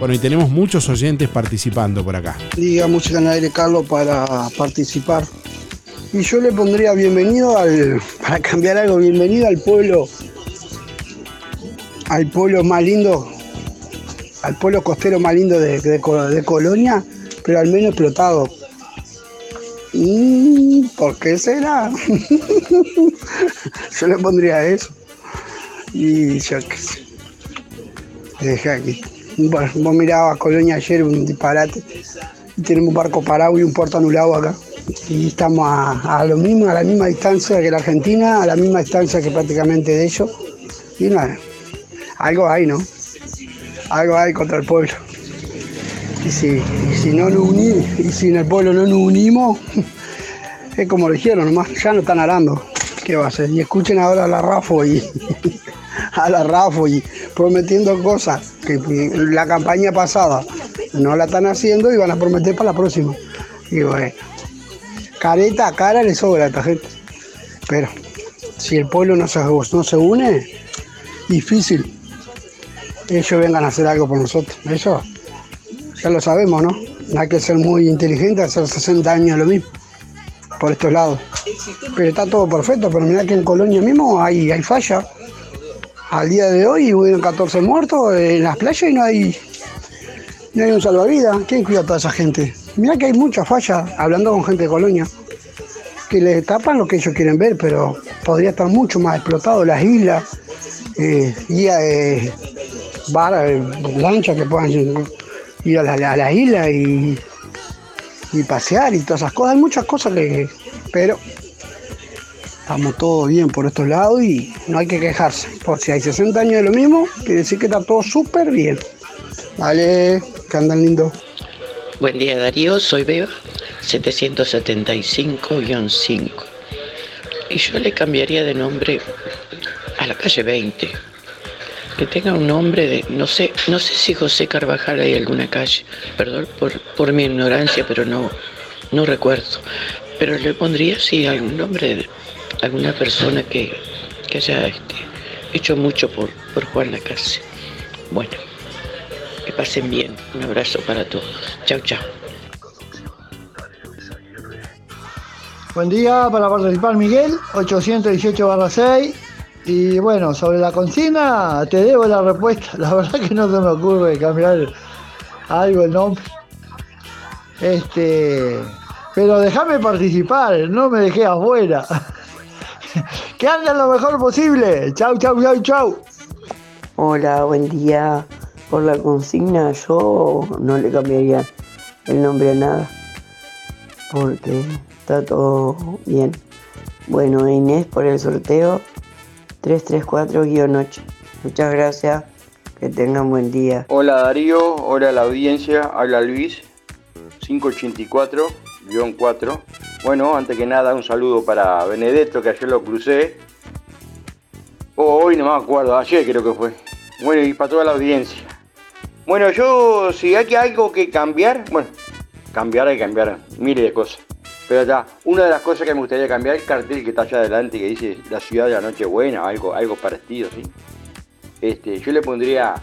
Bueno, y tenemos muchos oyentes participando por acá. Diga música en aire, Carlos, para participar. Y yo le pondría bienvenido al, para cambiar algo, bienvenido al pueblo, al pueblo más lindo, al pueblo costero más lindo de, de Co- de Colonia, pero al menos explotado. Mm, ¿Por qué será? yo le pondría eso. Y yo qué sé. Deja aquí. Bueno, vos mirabas Colonia ayer, un disparate. Tenemos un barco parado y un puerto anulado acá. Y estamos a, a lo mismo, a la misma distancia que la Argentina, a la misma distancia que prácticamente de ellos. Y nada, algo hay, ¿no? Algo hay contra el pueblo. Y si, y si no nos unimos, y si en el pueblo no nos unimos, es como lo dijeron nomás, ya no están arando. ¿Qué va a hacer? Y escuchen ahora a la Rafo y a la Rafo y prometiendo cosas que la campaña pasada no la están haciendo y van a prometer para la próxima. Y bueno, careta, cara le sobra a esta gente. Pero si el pueblo no se, no se une, difícil. Ellos vengan a hacer algo por nosotros. Eso ya lo sabemos, ¿no? No hay que ser muy inteligente, hacer 60 años lo mismo, por estos lados. Pero está todo perfecto, pero mirá que en Colonia mismo hay, hay falla. Al día de hoy hubieron 14 muertos en las playas y no hay, no hay un salvavidas. ¿Quién cuida a toda esa gente? Mirá que hay muchas fallas, hablando con gente de Colonia, que les tapan lo que ellos quieren ver, pero podría estar mucho más explotado las islas, eh, guía de bar, eh, lanchas que puedan ir a la, a la isla y, y pasear y todas esas cosas. Hay muchas cosas que. Pero estamos todos bien por estos lados y no hay que quejarse. Por si hay 60 años de lo mismo, quiere decir que está todo súper bien. Vale, que andan lindo. Buen día Darío, soy Beba, 775-5. Y yo le cambiaría de nombre a la calle 20. Que tenga un nombre de, no sé, no sé si José Carvajal hay alguna calle, perdón por, por mi ignorancia, pero no, no recuerdo. Pero le pondría sí algún nombre de alguna persona que, que haya este, hecho mucho por, por Juan Lacase. Bueno, que pasen bien. Un abrazo para todos. Chao, chao. Buen día para participar Miguel, 818 6. Y bueno, sobre la consigna te debo la respuesta. La verdad que no se me ocurre cambiar algo el nombre. Este, pero déjame participar, no me dejé afuera. que anden lo mejor posible. Chau, chau, chau, chau. Hola, buen día. Por la consigna yo no le cambiaría el nombre a nada. Porque está todo bien. Bueno, Inés por el sorteo 334-8. Muchas gracias. Que tengan buen día. Hola Darío, hola la audiencia, habla Luis, 584-4. Bueno, antes que nada un saludo para Benedetto, que ayer lo crucé. O hoy no me acuerdo, ayer creo que fue. Bueno, y para toda la audiencia. Bueno, yo, si hay que algo que cambiar, bueno, cambiar hay que cambiar miles de cosas. Pero ya, una de las cosas que me gustaría cambiar el cartel que está allá adelante que dice la ciudad de la noche buena, algo, algo parecido, ¿sí? Este, yo le pondría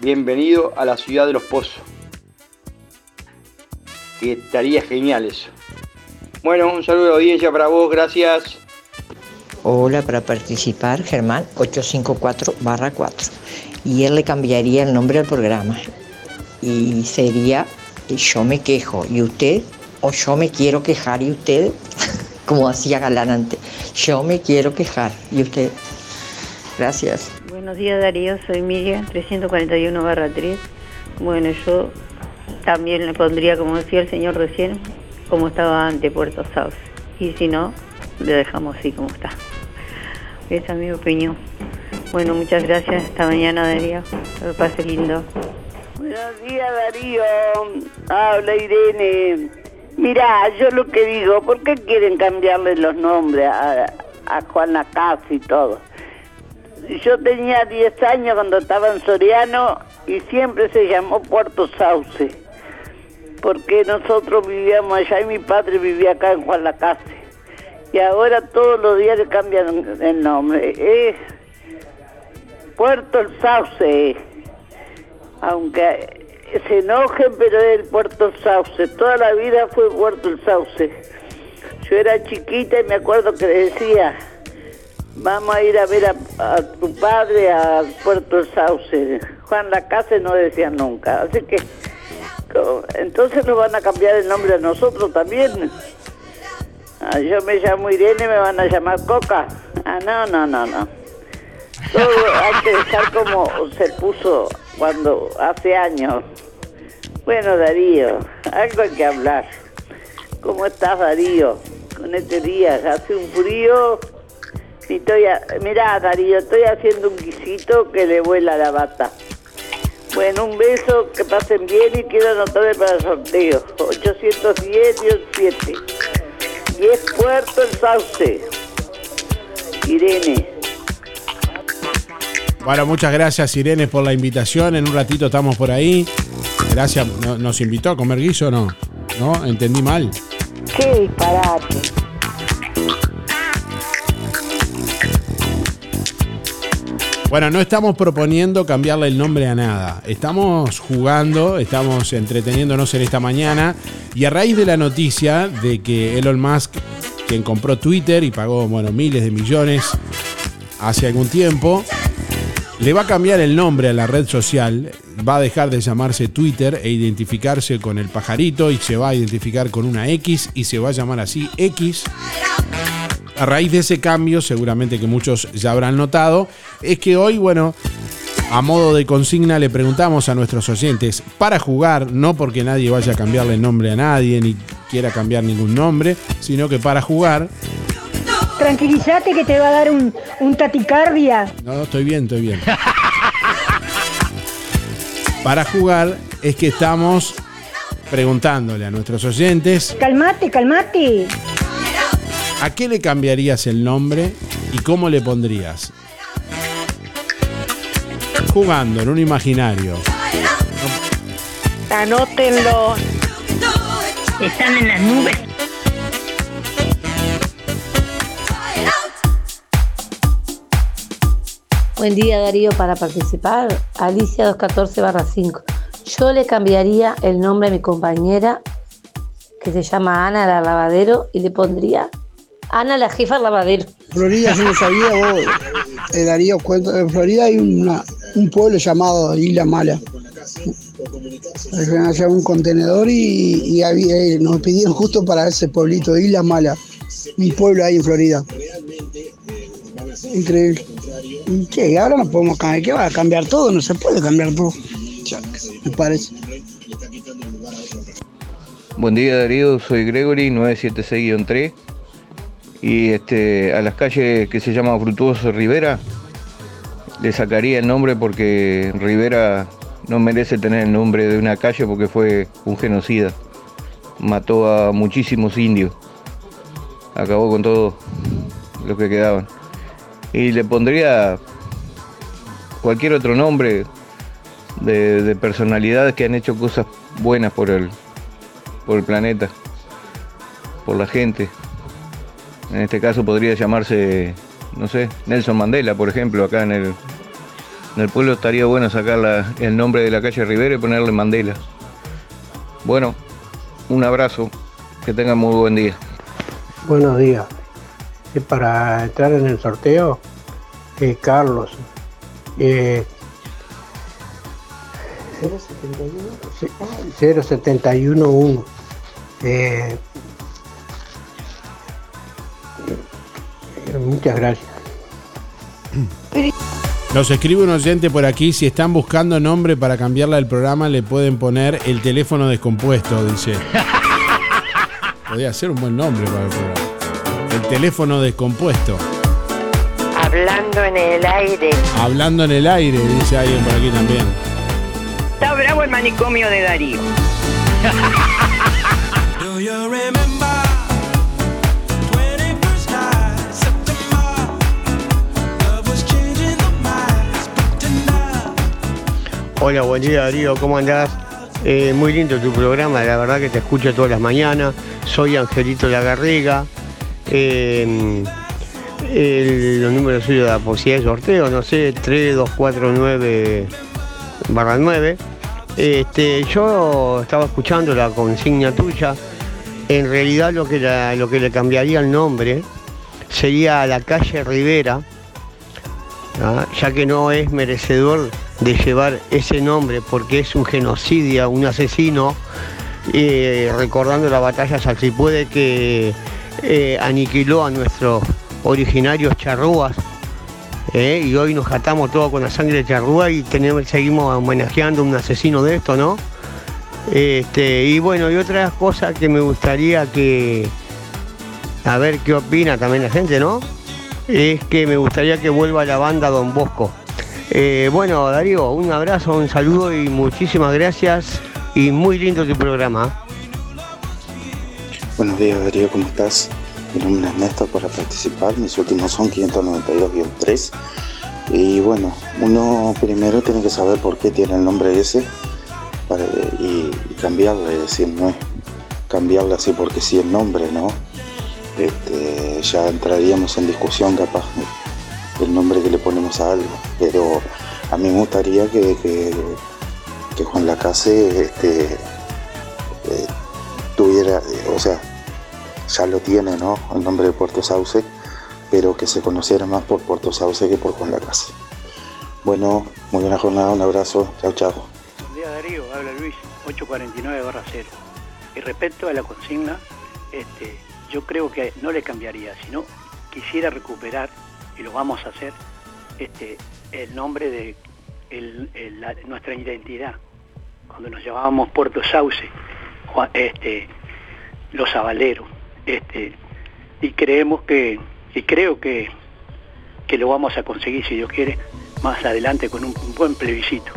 bienvenido a la ciudad de los pozos. Que estaría genial eso. Bueno, un saludo a la audiencia para vos, gracias. Hola, para participar, Germán 854-4. Y él le cambiaría el nombre al programa. Y sería Yo me quejo y usted, o Yo me quiero quejar y usted, como hacía Galán antes. Yo me quiero quejar y usted. Gracias. Buenos días Darío, soy Miriam, 341 barra 3. Bueno, yo también le pondría, como decía el señor recién, como estaba antes Puerto Sauce. Y si no, le dejamos así como está. Esa es mi opinión. Bueno, muchas gracias. Hasta mañana, Darío. Que lo pase lindo. Buenos días, Darío. Habla Irene. Mira, yo lo que digo, ¿por qué quieren cambiarle los nombres a, a Juan Lacase y todo? Yo tenía 10 años cuando estaba en Soriano y siempre se llamó Puerto Sauce. Porque nosotros vivíamos allá y mi padre vivía acá en Juan Lacase. Y ahora todos los días le cambian el nombre. Es Puerto El Sauce. Aunque se enojen, pero es el Puerto Sauce. Toda la vida fue Puerto El Sauce. Yo era chiquita y me acuerdo que decía, vamos a ir a ver a, tu padre a Puerto El Sauce. Juan Lacase no decía nunca. Así que, entonces nos van a cambiar el nombre a nosotros también. Ah, yo me llamo Irene, me van a llamar Coca. Ah, no, no, no, no. Todo hay que dejar como se puso cuando hace años. Bueno, Darío, algo hay que hablar. ¿Cómo estás, Darío? Con este día, hace un frío. Y estoy a- Mirá, Darío, estoy haciendo un guisito que le vuela la bata. Bueno, un beso, que pasen bien y quiero anotarme para el sorteo. 810-17. Y es Puerto El Sauce. Irene. Bueno, muchas gracias Irene por la invitación. En un ratito estamos por ahí. Gracias. ¿No- ¿Nos invitó a comer guiso o no? ¿No? ¿Entendí mal? Qué disparate. Bueno, no estamos proponiendo cambiarle el nombre a nada. Estamos jugando, estamos entreteniéndonos en esta mañana. Y a raíz de la noticia de que Elon Musk, quien compró Twitter y pagó bueno, miles de millones hace algún tiempo, le va a cambiar el nombre a la red social. Va a dejar de llamarse Twitter e identificarse con el pajarito y se va a identificar con una X y se va a llamar así X. A raíz de ese cambio, seguramente que muchos ya habrán notado, es que hoy, bueno, a modo de consigna le preguntamos a nuestros oyentes para jugar, no porque nadie vaya a cambiarle el nombre a nadie ni quiera cambiar ningún nombre, sino que para jugar, Tranquilízate que te va a dar un, un taticardia. no, estoy bien, estoy bien. Para jugar es que estamos preguntándole a nuestros oyentes Calmate, calmate. ¿A qué le cambiarías el nombre y cómo le pondrías? Jugando en un imaginario. Anótenlo. Están en las nubes. Buen día Darío, para participar, Alicia 214 5. Yo le cambiaría el nombre a mi compañera, que se llama Ana la lavadero, y le pondría Ana la jefa lavadero. Florida, yo no sabía, vos, eh, Darío, cuento, en Florida hay una- un pueblo llamado Isla Mala. Un contenedor y, había- eh, nos pidieron justo para ese pueblito, Isla Mala. Un pueblo ahí en Florida. Increíble. ¿Y qué? Ahora no podemos cambiar. ¿Qué va a cambiar todo? No se puede cambiar todo. Me parece. Buen día Darío, soy Gregory 976-3 y este, a las calles que se llama Frutuoso Rivera le sacaría el nombre porque Rivera no merece tener el nombre de una calle porque fue un genocida. Mató a muchísimos indios. Acabó con todos los que quedaban. Y le pondría cualquier otro nombre de, de personalidades que han hecho cosas buenas por el, por el planeta, por la gente. En este caso podría llamarse, no sé, Nelson Mandela, por ejemplo, acá en el, en el pueblo estaría bueno sacar el nombre de la calle Rivera y ponerle Mandela. Bueno, un abrazo, que tengan muy buen día. Buenos días. Y para entrar en el sorteo, eh, Carlos. eh, 0711. Eh, muchas gracias. Nos escribe un oyente por aquí, si están buscando nombre para cambiarla del programa, le pueden poner el teléfono descompuesto, dice. Podría ser un buen nombre para el programa. El teléfono descompuesto. Hablando en el aire. Hablando en el aire, dice alguien por aquí también. está bravo el manicomio de Darío. Hola, buen día Darío, ¿cómo andás? Eh, muy lindo tu programa, la verdad que te escucho todas las mañanas. Soy Angelito Lagarriga. El- los números suyos de la posibilidad de sorteo, no sé, 3249 barra 9. Este, yo estaba escuchando la consigna tuya. En realidad lo que, lo que le cambiaría el nombre sería la calle Rivera, ¿ah? ya que no es merecedor de llevar ese nombre porque es un genocidio, un asesino, eh, recordando la batalla Saxipuede que eh, aniquiló a nuestros originarios charrúas. ¿eh? Y hoy nos jatamos todo con la sangre de charrúa y tenemos, seguimos homenajeando un asesino de esto, ¿no? Este, y bueno, y otras cosas que me gustaría que, a ver qué opina también la gente, ¿no? Es que me gustaría que vuelva la banda Don Bosco. Eh, bueno, Darío, un abrazo, un saludo y muchísimas gracias y muy lindo tu programa. Buenos días Darío, ¿cómo estás? Mi nombre es Néstor para participar, mis últimos son 592-3 y bueno, uno primero tiene que saber por qué tiene el nombre ese y, y cambiarlo, es decir, no es cambiarlo así porque sí el nombre, ¿no? Este, ya entraríamos en discusión capaz del nombre que le ponemos a algo, pero a mí me gustaría que, que, Juan Lacase este, eh, tuviera, o sea, ya lo tiene, ¿no? El nombre de Puerto Sauce, pero que se conociera más por Puerto Sauce que por Juan Lacase. Bueno, muy buena jornada, un abrazo, chao, chao. Buen día Darío, habla Luis, 849 barra 0. Y respecto a la consigna, este, yo creo que no le cambiaría, sino quisiera recuperar, y lo vamos a hacer, este, el nombre de nuestra identidad. Cuando nos llamábamos Puerto Sauce, este, los Avaleros, este, y creemos que, y creo que, que lo vamos a conseguir, si Dios quiere, más adelante con un buen plebiscito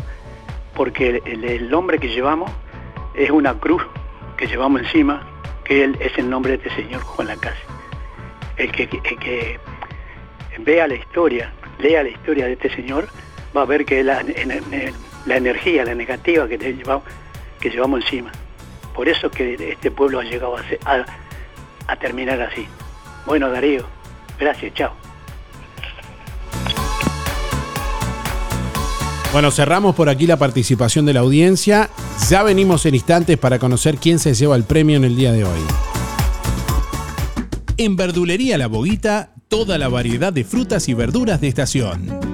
porque el, nombre que llevamos es una cruz que llevamos encima, que él- es el nombre de este señor Juan Lacase. El que, el que vea la historia, lea la historia de este señor, va a ver que la, la energía, la negativa que, llevamos, que llevamos encima. Por eso que este pueblo ha llegado a, ser- a terminar así. Bueno, Darío, gracias, chao. Bueno, cerramos por aquí la participación de la audiencia. Ya venimos en instantes para conocer quién se lleva el premio en el día de hoy. En Verdulería La Boguita, toda la variedad de frutas y verduras de estación.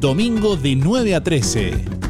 Domingo de 9 a 13.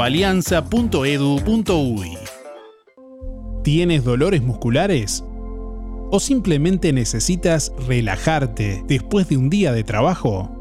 www.alianza.edu.uy. ¿Tienes dolores musculares? ¿O simplemente necesitas relajarte después de un día de trabajo?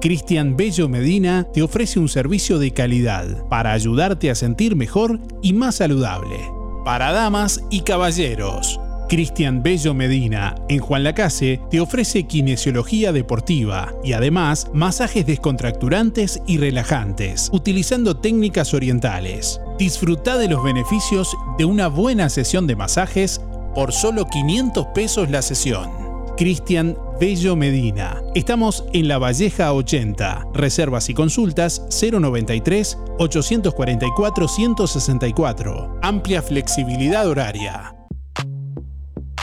Cristian Bello Medina te ofrece un servicio de calidad para ayudarte a sentir mejor y más saludable. Para damas y caballeros. Cristian Bello Medina, en Juan Lacase, te ofrece kinesiología deportiva y además masajes descontracturantes y relajantes, utilizando técnicas orientales. Disfruta de los beneficios de una buena sesión de masajes por solo 500 pesos la sesión. Cristian Bello Medina. Estamos en La Valleja 80. Reservas y consultas 093 844 164. Amplia flexibilidad horaria.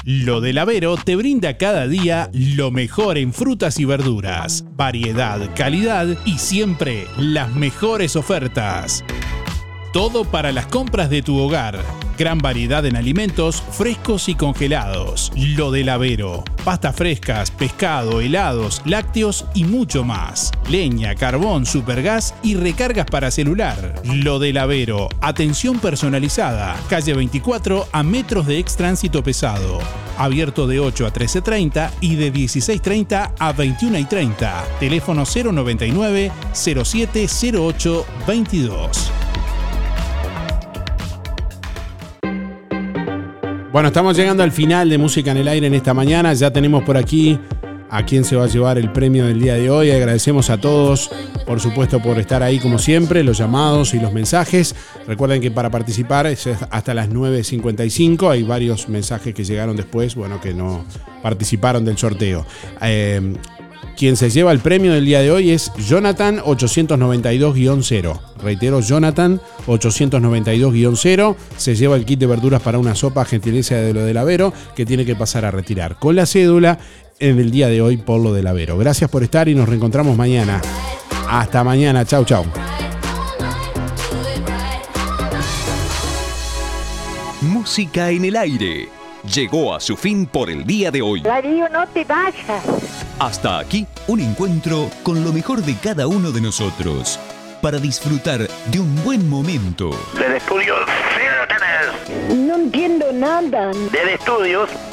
Lo del Avero te brinda cada día lo mejor en frutas y verduras, variedad, calidad y siempre las mejores ofertas. Todo para las compras de tu hogar. Gran variedad en alimentos frescos y congelados. Lo del Avero. Pastas frescas, pescado, helados, lácteos y mucho más. Leña, carbón, supergas y recargas para celular. Lo del Avero. Atención personalizada. Calle 24 a metros de extránsito pesado. Abierto de 8 a 13.30 y de 16.30 a 21.30. Teléfono 099 0708 22. Bueno, estamos llegando al final de Música en el Aire en esta mañana. Ya tenemos por aquí a quien se va a llevar el premio del día de hoy. Agradecemos a todos, por supuesto, por estar ahí como siempre, los llamados y los mensajes. Recuerden que para participar es hasta las 9.55. Hay varios mensajes que llegaron después, bueno, que no participaron del sorteo. Eh, quien se lleva el premio del día de hoy es Jonathan 892-0. Reitero, Jonathan 892-0. Se lleva el kit de verduras para una sopa gentileza de lo del Avero que tiene que pasar a retirar con la cédula en el día de hoy por lo del Avero. Gracias por estar y nos reencontramos mañana. Hasta mañana. Chau, chau. Música en el aire. Llegó a su fin por el día de hoy. Darío, no te vayas. Hasta aquí un encuentro con lo mejor de cada uno de nosotros para disfrutar de un buen momento. Del estudio, sí No entiendo nada. Del estudios,